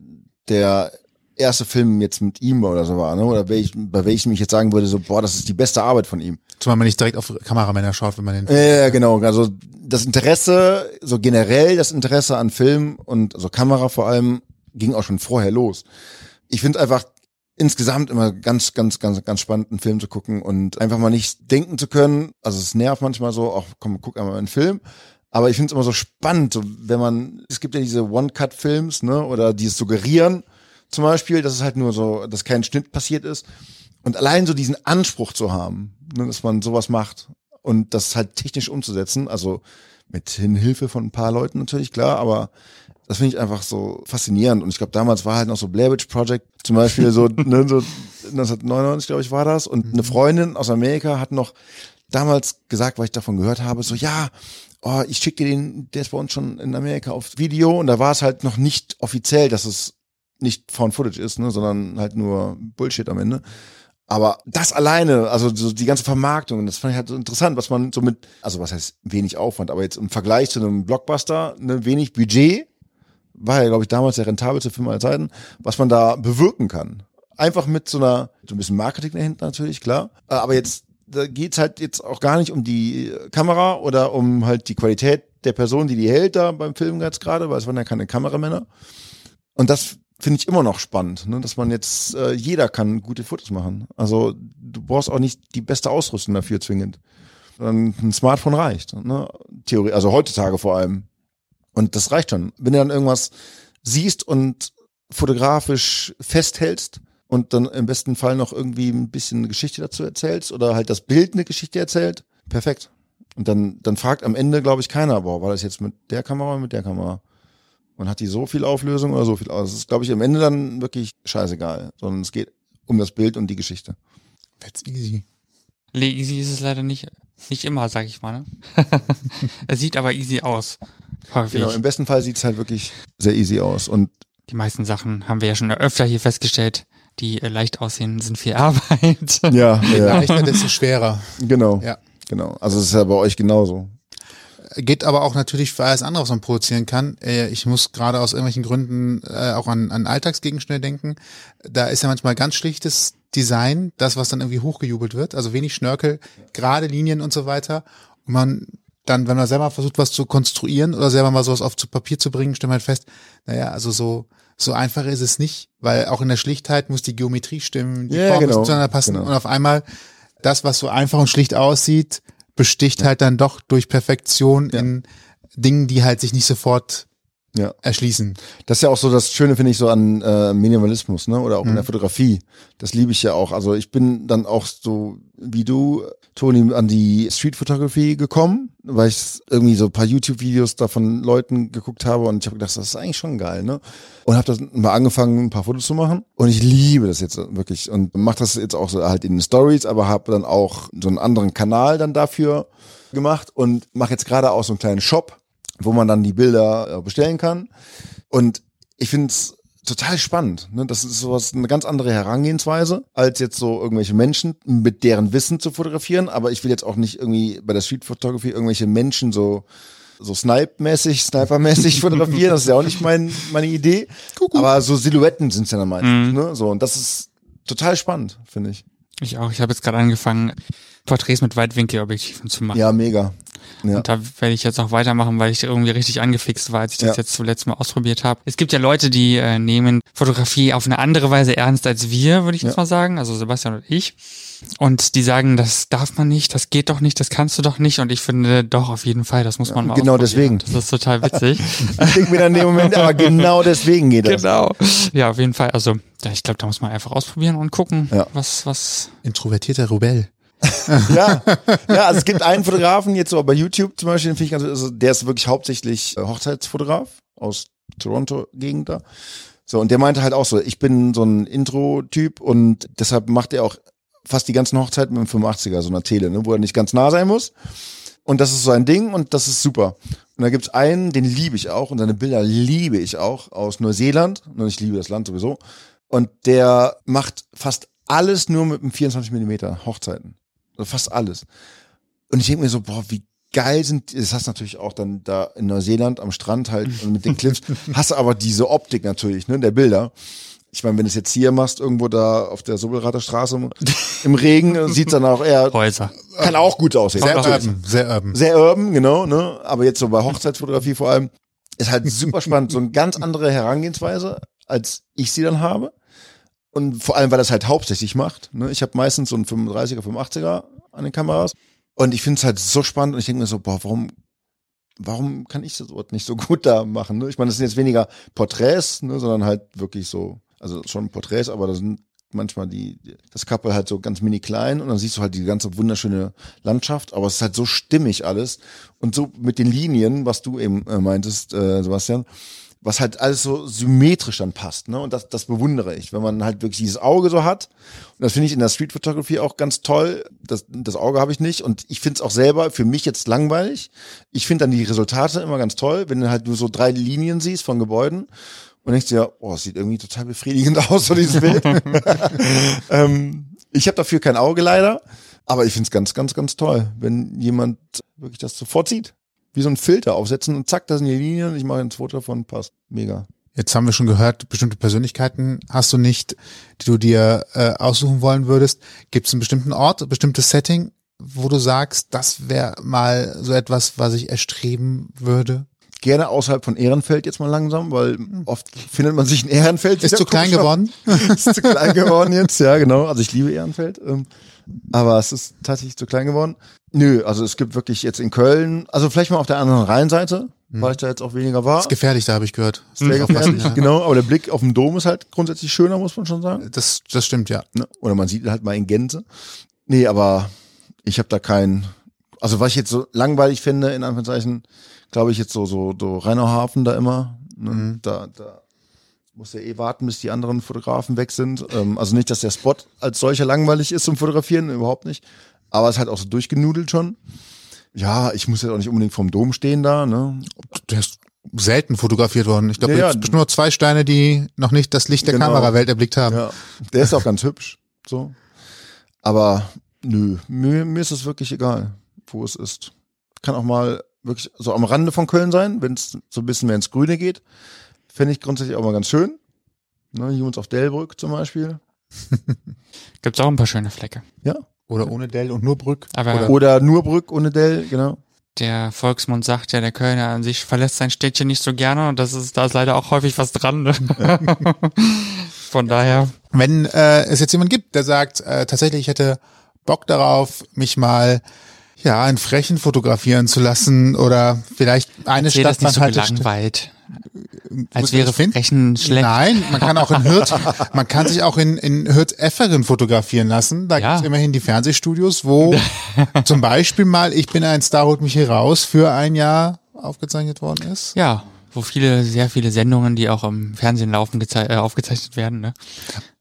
der erste Film jetzt mit ihm oder so war, ne? Oder welch, bei welchem ich jetzt sagen würde, so, boah, das ist die beste Arbeit von ihm. Zumal man nicht direkt auf Kameramänner schaut, wenn man den. Ja, ja, genau. Also das Interesse, so generell das Interesse an Film und also Kamera vor allem, ging auch schon vorher los. Ich finde einfach insgesamt immer ganz, ganz, ganz, ganz spannend, einen Film zu gucken und einfach mal nicht denken zu können. Also es nervt manchmal so, auch komm, guck einmal einen Film. Aber ich finde es immer so spannend, wenn man, es gibt ja diese One-Cut-Films, ne, oder dieses Suggerieren zum Beispiel, dass es halt nur so, dass kein Schnitt passiert ist. Und allein so diesen Anspruch zu haben, ne, dass man sowas macht und das halt technisch umzusetzen, also mit Hilfe von ein paar Leuten natürlich, klar, aber das finde ich einfach so faszinierend. Und ich glaube, damals war halt noch so Blair Witch Project zum Beispiel so, ne, so 1999, glaube ich, war das. Und eine Freundin aus Amerika hat noch damals gesagt, weil ich davon gehört habe, so, ja, oh, ich schicke dir den, der ist bei uns schon in Amerika auf Video. Und da war es halt noch nicht offiziell, dass es nicht Found Footage ist, ne, sondern halt nur Bullshit am Ende. Aber das alleine, also so die ganze Vermarktung, das fand ich halt so interessant, was man so mit, also was heißt wenig Aufwand, aber jetzt im Vergleich zu einem Blockbuster, ne, wenig Budget, war ja, glaube ich, damals der rentabelste Film aller Zeiten, was man da bewirken kann. Einfach mit so einer, so ein bisschen Marketing dahinter natürlich, klar. Äh, Aber jetzt, da geht's halt jetzt auch gar nicht um die Kamera oder um halt die Qualität der Person, die die hält da beim Film jetzt gerade, weil es waren ja keine Kameramänner. Und das finde ich immer noch spannend, ne? dass man jetzt, äh, jeder kann gute Fotos machen. Also du brauchst auch nicht die beste Ausrüstung dafür zwingend. Sondern ein Smartphone reicht. Ne? Theorie, also heutzutage vor allem. Und das reicht schon. Wenn du dann irgendwas siehst und fotografisch festhältst und dann im besten Fall noch irgendwie ein bisschen eine Geschichte dazu erzählst oder halt das Bild eine Geschichte erzählt, perfekt. Und dann, dann fragt am Ende, glaube ich, keiner, boah, war das jetzt mit der Kamera oder mit der Kamera? Und hat die so viel Auflösung oder so viel aus? Das ist, glaube ich, am Ende dann wirklich scheißegal, sondern es geht um das Bild und die Geschichte. That's easy. Easy ist es leider nicht, nicht immer, sag ich mal. Ne? es sieht aber easy aus. Häufig. Genau, im besten Fall sieht's halt wirklich sehr easy aus. Und Die meisten Sachen haben wir ja schon öfter hier festgestellt, die äh, leicht aussehen, sind viel Arbeit. ja, Je ja leichter, desto schwerer. genau. Ja. Genau. Also es ist ja bei euch genauso. Geht aber auch natürlich für alles andere, was man produzieren kann. Äh, Ich muss gerade aus irgendwelchen Gründen äh, auch an, an Alltagsgegenstände denken. Da ist ja manchmal ganz schlichtes Design, das, was dann irgendwie hochgejubelt wird. Also wenig Schnörkel, gerade Linien und so weiter. Und man dann, wenn man selber versucht, was zu konstruieren oder selber mal sowas auf zu Papier zu bringen, stellt man halt fest, naja, also so, so einfach ist es nicht, weil auch in der Schlichtheit muss die Geometrie stimmen, die Ja, Formen genau, zueinander passen genau. und auf einmal das, was so einfach und schlicht aussieht, besticht halt dann doch durch Perfektion Ja. in Dingen, die halt sich nicht sofort Ja. erschließen. Das ist ja auch so das Schöne, finde ich, so an äh, Minimalismus, ne? Oder auch Mhm. in der Fotografie. Das liebe ich ja auch. Also ich bin dann auch so wie du Toni an die Street Photography gekommen, weil ich irgendwie so ein paar YouTube-Videos da von Leuten geguckt habe und ich habe gedacht, das ist eigentlich schon geil, ne? Und habe das mal angefangen, ein paar Fotos zu machen und ich liebe das jetzt wirklich und mache das jetzt auch so halt in den Stories, aber habe dann auch so einen anderen Kanal dann dafür gemacht und mache jetzt gerade auch so einen kleinen Shop, wo man dann die Bilder äh, bestellen kann und ich finde es total spannend. Ne? Das ist sowas, eine ganz andere Herangehensweise, als jetzt so irgendwelche Menschen mit deren Wissen zu fotografieren. Aber ich will jetzt auch nicht irgendwie bei der Street Photography irgendwelche Menschen so so Snipe-mäßig, Sniper-mäßig fotografieren. Das ist ja auch nicht mein, meine Idee. Aber so Silhouetten sind es ja dann meistens. Ne? So, und das ist total spannend, finde ich. Ich auch. Ich habe jetzt gerade angefangen, Porträts mit Weitwinkelobjektiven zu machen. Ja, mega. Ja. Und da werde ich jetzt auch weitermachen, weil ich irgendwie richtig angefixt war, als ich das Ja. jetzt zuletzt mal ausprobiert habe. Es gibt ja Leute, die äh, nehmen Fotografie auf eine andere Weise ernst als wir, würde ich jetzt Ja. mal sagen. Also Sebastian und ich. Und die sagen, das darf man nicht, das geht doch nicht, das kannst du doch nicht. Und ich finde, doch, auf jeden Fall, das muss man mal genau deswegen. Das ist total witzig. Ich denke mir dann in dem Moment, aber genau deswegen geht das. genau. Ja, auf jeden Fall. Also, ja, ich glaube, da muss man einfach ausprobieren und gucken, Ja. was, was. Introvertierter Rebell. Ja, ja, also es gibt einen Fotografen jetzt so bei YouTube zum Beispiel, den finde ich ganz, also der ist wirklich hauptsächlich äh, Hochzeitsfotograf aus Toronto-Gegend da. So, und der meinte halt auch so, ich bin so ein Intro-Typ und deshalb macht er auch fast die ganzen Hochzeiten mit dem 85er, so einer Tele, ne, wo er nicht ganz nah sein muss. Und das ist so ein Ding und das ist super. Und da gibt's einen, den liebe ich auch und seine Bilder liebe ich auch aus Neuseeland. Und ich liebe das Land sowieso. Und der macht fast alles nur mit einem 24 Millimeter Hochzeiten. Also fast alles. Und ich denke mir so, boah, wie geil sind, das hast du natürlich auch dann da in Neuseeland am Strand halt und mit den Cliffs, hast du aber diese Optik natürlich, ne, der Bilder. Ich meine, wenn du es jetzt hier machst, irgendwo da auf der Sobelrater Straße im Regen, sieht's dann auch eher, Häuser. kann auch gut aussehen. Sehr urban, sehr urban. Sehr urban, genau, ne? Aber jetzt so bei Hochzeitsfotografie vor allem ist halt super spannend, so eine ganz andere Herangehensweise, als ich sie dann habe. Und vor allem, weil das halt hauptsächlich macht. Ne? Ich habe meistens so einen 35er, 85er an den Kameras. Und ich finde es halt so spannend und ich denke mir so, boah, warum, warum kann ich das dort nicht so gut da machen? Ne? Ich meine, das sind jetzt weniger Porträts, ne, sondern halt wirklich so, also schon Porträts, aber da sind manchmal die, das Couple halt so ganz mini klein und dann siehst du halt die ganze wunderschöne Landschaft, aber es ist halt so stimmig alles und so mit den Linien, was du eben äh, meintest, äh, Sebastian, was halt alles so symmetrisch dann passt, ne? Und das, das bewundere ich, wenn man halt wirklich dieses Auge so hat. Und das finde ich in der Street Photography auch ganz toll. Das, das Auge habe ich nicht. Und ich finde es auch selber für mich jetzt langweilig. Ich finde dann die Resultate immer ganz toll, wenn du halt nur so drei Linien siehst von Gebäuden und denkst dir, oh, es sieht irgendwie total befriedigend aus, so dieses Bild. ähm, ich habe dafür kein Auge leider, aber ich finde es ganz, ganz, ganz toll, wenn jemand wirklich das sofort sieht. Wie so ein Filter aufsetzen und zack, da sind die Linien, ich mache ein Foto davon, passt. Mega. Jetzt haben wir schon gehört, bestimmte Persönlichkeiten hast du nicht, die du dir äh, aussuchen wollen würdest. Gibt es einen bestimmten Ort, ein bestimmtes Setting, wo du sagst, das wäre mal so etwas, was ich erstreben würde? Gerne außerhalb von Ehrenfeld jetzt mal langsam, weil oft findet man sich in Ehrenfeld. Ist zu klein geworden? ist zu klein geworden jetzt, ja, genau. Also ich liebe Ehrenfeld. Ähm, aber es ist tatsächlich zu klein geworden. Nö, also es gibt wirklich jetzt in Köln, also vielleicht mal auf der anderen Rheinseite, weil ich da jetzt auch weniger war. Ist gefährlich, da habe ich gehört. Sehr Aufpassen, gefährlich, ja. genau. Aber der Blick auf den Dom ist halt grundsätzlich schöner, muss man schon sagen. Das, das stimmt, ja. Ne? Oder man sieht ihn halt mal in Gänze. Nee, aber ich habe da kein, also was ich jetzt so langweilig finde, in Anführungszeichen, glaube ich jetzt so, so, so Rheinauhafen da immer. Ne? Da, da muss ja eh warten, bis die anderen Fotografen weg sind. Ähm, also nicht, dass der Spot als solcher langweilig ist zum Fotografieren, überhaupt nicht. Aber es ist halt auch so durchgenudelt schon. Ja, ich muss jetzt auch nicht unbedingt vom Dom stehen da, ne? Der ist selten fotografiert worden. Ich glaube, Ja, ja, ja. es gibt bestimmt nur zwei Steine, die noch nicht das Licht der Genau. Kamerawelt erblickt haben. Ja, der ist auch ganz hübsch. So. Aber nö, mir, mir ist es wirklich egal, wo es ist. Kann auch mal wirklich so am Rande von Köln sein, wenn es so ein bisschen mehr ins Grüne geht. Fände ich grundsätzlich auch mal ganz schön. Ne, hier uns auf Delbrück zum Beispiel. Gibt's auch ein paar schöne Flecke. Ja. Oder ohne Dell und nur Brück. Aber Oder- Oder nur Brück ohne Dell, genau. der Volksmund sagt ja, der Kölner an sich verlässt sein Städtchen nicht so gerne und das ist, da ist leider auch häufig was dran. Ne? Von daher, Wenn äh, es jetzt jemand gibt, der sagt, äh, tatsächlich, ich hätte Bock darauf, mich mal ja in Frechen fotografieren zu lassen oder vielleicht eine erzähl das Stadt nicht so gelangweilt. Als Muss wäre? Frechen schlecht. Nein, man kann auch in Hürth, man kann sich auch in, in Hürth-Efferen fotografieren lassen. Da Ja. gibt's immerhin die Fernsehstudios, wo zum Beispiel mal Ich bin ein Star, holt mich hier raus für ein Jahr aufgezeichnet worden ist. Ja, wo viele, sehr viele Sendungen, die auch im Fernsehen laufen, äh, aufgezeichnet werden. Ne?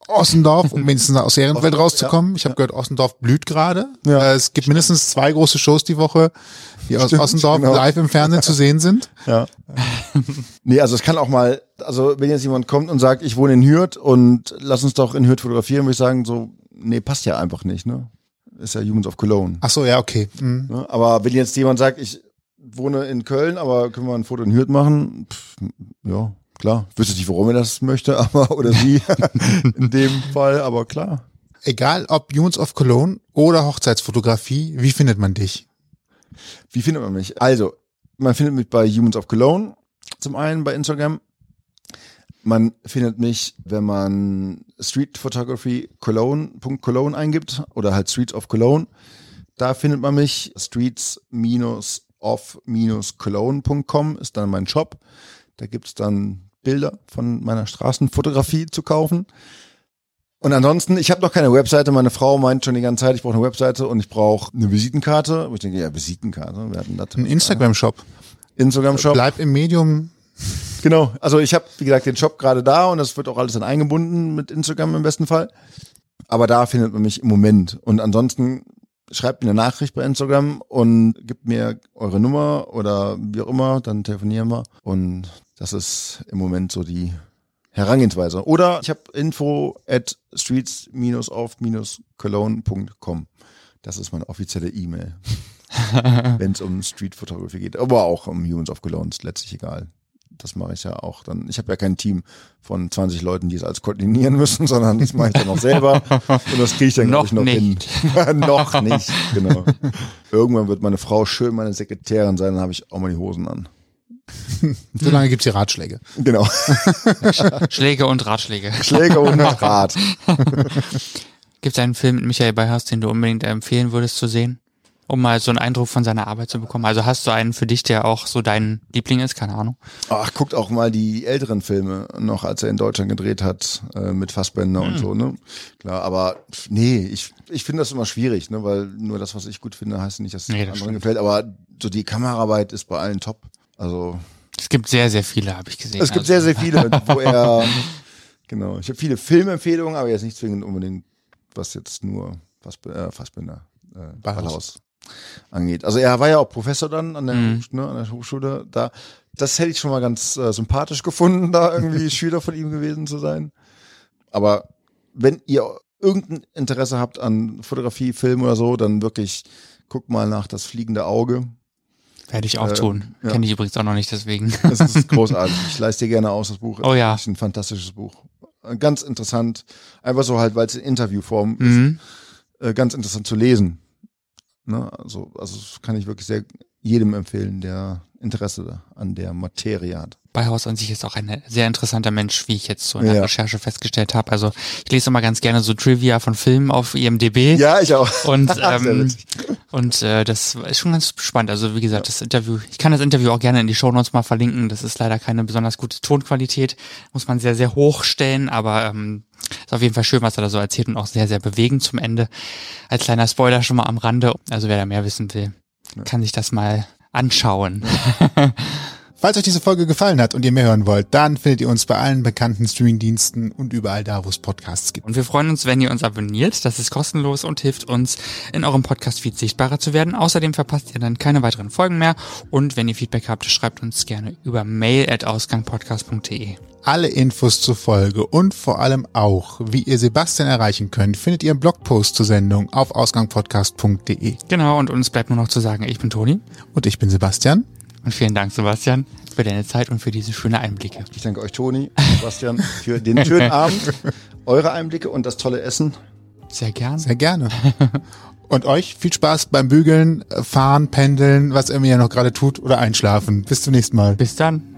Ossendorf, um wenigstens aus Ehrenfeld rauszukommen. Ich habe gehört, Ossendorf blüht gerade. Ja. Äh, Es gibt mindestens zwei große Shows die Woche, die aus Stimmt, Ossendorf genau. live im Fernsehen zu sehen sind. Ja. nee, also es kann auch mal, also wenn jetzt jemand kommt und sagt, ich wohne in Hürth und lass uns doch in Hürth fotografieren, würde ich sagen, so, nee, passt ja einfach nicht, ne? Ist ja Humans of Cologne. Ach so, ja, okay. Mhm. Ne? Aber wenn jetzt jemand sagt, ich wohne in Köln, aber können wir ein Foto in Hürth machen? Pff, ja, klar. Wüsste nicht, warum er das möchte, aber, oder sie in dem Fall, aber klar. Egal ob Humans of Cologne oder Hochzeitsfotografie, wie findet man dich? Wie findet man mich? Also, man findet mich bei Humans of Cologne, zum einen bei Instagram. Man findet mich, wenn man Street Photography Cologne, Punkt Cologne eingibt oder halt Streets of Cologne. Da findet man mich. Streets-of-cologne.com ist dann mein Shop. Da gibt's dann Bilder von meiner Straßenfotografie zu kaufen. Und ansonsten, ich habe noch keine Webseite. Meine Frau meint schon die ganze Zeit, ich brauche eine Webseite und ich brauche eine Visitenkarte. Wo ich denke, ja, Visitenkarte, wir hatten das. Ein Instagram-Shop. Instagram-Shop. Bleib im Medium. Genau. Also ich habe, wie gesagt, den Shop gerade da und das wird auch alles dann eingebunden mit Instagram im besten Fall. Aber da findet man mich im Moment. Und ansonsten schreibt mir eine Nachricht bei Instagram und gibt mir eure Nummer oder wie auch immer, dann telefonieren wir. Und das ist im Moment so die Herangehensweise. Oder ich habe info at streets-of-cologne.com. Das ist meine offizielle E-Mail. Wenn es um Street Photography geht. Aber auch um Humans of Cologne, ist letztlich egal. Das mache ich ja auch dann. Ich habe ja kein Team von 20 Leuten, die es alles koordinieren müssen, sondern das mache ich dann auch selber. Und das kriege ich dann, glaub ich, Noch noch nicht. hin. noch nicht, genau. Irgendwann wird meine Frau schön meine Sekretärin sein, dann habe ich auch mal die Hosen an. Solange gibt's die Ratschläge. Genau. Schläge und Ratschläge. Schläger und Rad. Gibt es einen Film mit Michael Beihaus, den du unbedingt empfehlen würdest zu sehen? Um mal so einen Eindruck von seiner Arbeit zu bekommen. Also hast du einen für dich, der auch so dein Liebling ist? Keine Ahnung. Ach, guckt auch mal die älteren Filme noch, als er in Deutschland gedreht hat, äh, mit Fassbender und so, ne? Klar, aber nee, ich, ich finde das immer schwierig, ne? Weil nur das, was ich gut finde, heißt nicht, dass es Nee, das anderen stimmt. gefällt. Aber so die Kameraarbeit ist bei allen top. Also Es gibt sehr, sehr viele, habe ich gesehen. es gibt also, sehr, sehr viele, wo er genau. Ich habe viele Filmempfehlungen, aber jetzt nicht zwingend unbedingt, was jetzt nur Fassbinder, äh, Fassbinder äh, Ballhaus. Ballhaus angeht. Also er war ja auch Professor dann an der, Mhm. Ne, an der Hochschule da. Das hätte ich schon mal ganz äh, sympathisch gefunden, da irgendwie Schüler von ihm gewesen zu sein. Aber wenn ihr irgendein Interesse habt an Fotografie, Film oder so, dann wirklich guckt mal nach das fliegende Auge. Werde ich auch Äh, tun. ja. Kenne ich übrigens auch noch nicht, deswegen. Das ist großartig. Ich leiste dir gerne aus, das Buch. Oh ja. Das ist ein fantastisches Buch. Äh, Ganz interessant. Einfach so halt, weil es in Interviewform Mhm. ist, äh, ganz interessant zu lesen. Ne? Also, also das kann ich wirklich sehr jedem empfehlen, der Interesse an der Materie hat. Beihaus an sich ist auch ein sehr interessanter Mensch, wie ich jetzt so in der Ja. Recherche festgestellt habe. Also ich lese immer ganz gerne so Trivia von Filmen auf IMDb. Ja, ich auch. Und, ähm, und äh, das ist schon ganz spannend. Also wie gesagt, das Interview, ich kann das Interview auch gerne in die Shownotes mal verlinken. Das ist leider keine besonders gute Tonqualität. Muss man sehr, sehr hoch stellen, aber ähm, ist auf jeden Fall schön, was er da so erzählt und auch sehr, sehr bewegend zum Ende. Als kleiner Spoiler schon mal am Rande. Also wer da mehr wissen will, kann sich das mal anschauen. Falls euch diese Folge gefallen hat und ihr mehr hören wollt, dann findet ihr uns bei allen bekannten Streamingdiensten und überall da, wo es Podcasts gibt. Und wir freuen uns, wenn ihr uns abonniert. Das ist kostenlos und hilft uns, in eurem Podcast-Feed sichtbarer zu werden. Außerdem verpasst ihr dann keine weiteren Folgen mehr. Und wenn ihr Feedback habt, schreibt uns gerne über mail at ausgangpodcast.de. Alle Infos zur Folge und vor allem auch, wie ihr Sebastian erreichen könnt, findet ihr im Blogpost zur Sendung auf ausgangpodcast.de. Genau, und uns bleibt nur noch zu sagen, ich bin Toni. Und ich bin Sebastian. Und vielen Dank, Sebastian, für deine Zeit und für diese schöne Einblicke. Ich danke euch, Toni, Sebastian, für den schönen Abend, eure Einblicke und das tolle Essen. Sehr gern. Sehr gerne. Und euch viel Spaß beim Bügeln, Fahren, Pendeln, was immer ihr noch gerade tut oder einschlafen. Bis zum nächsten Mal. Bis dann.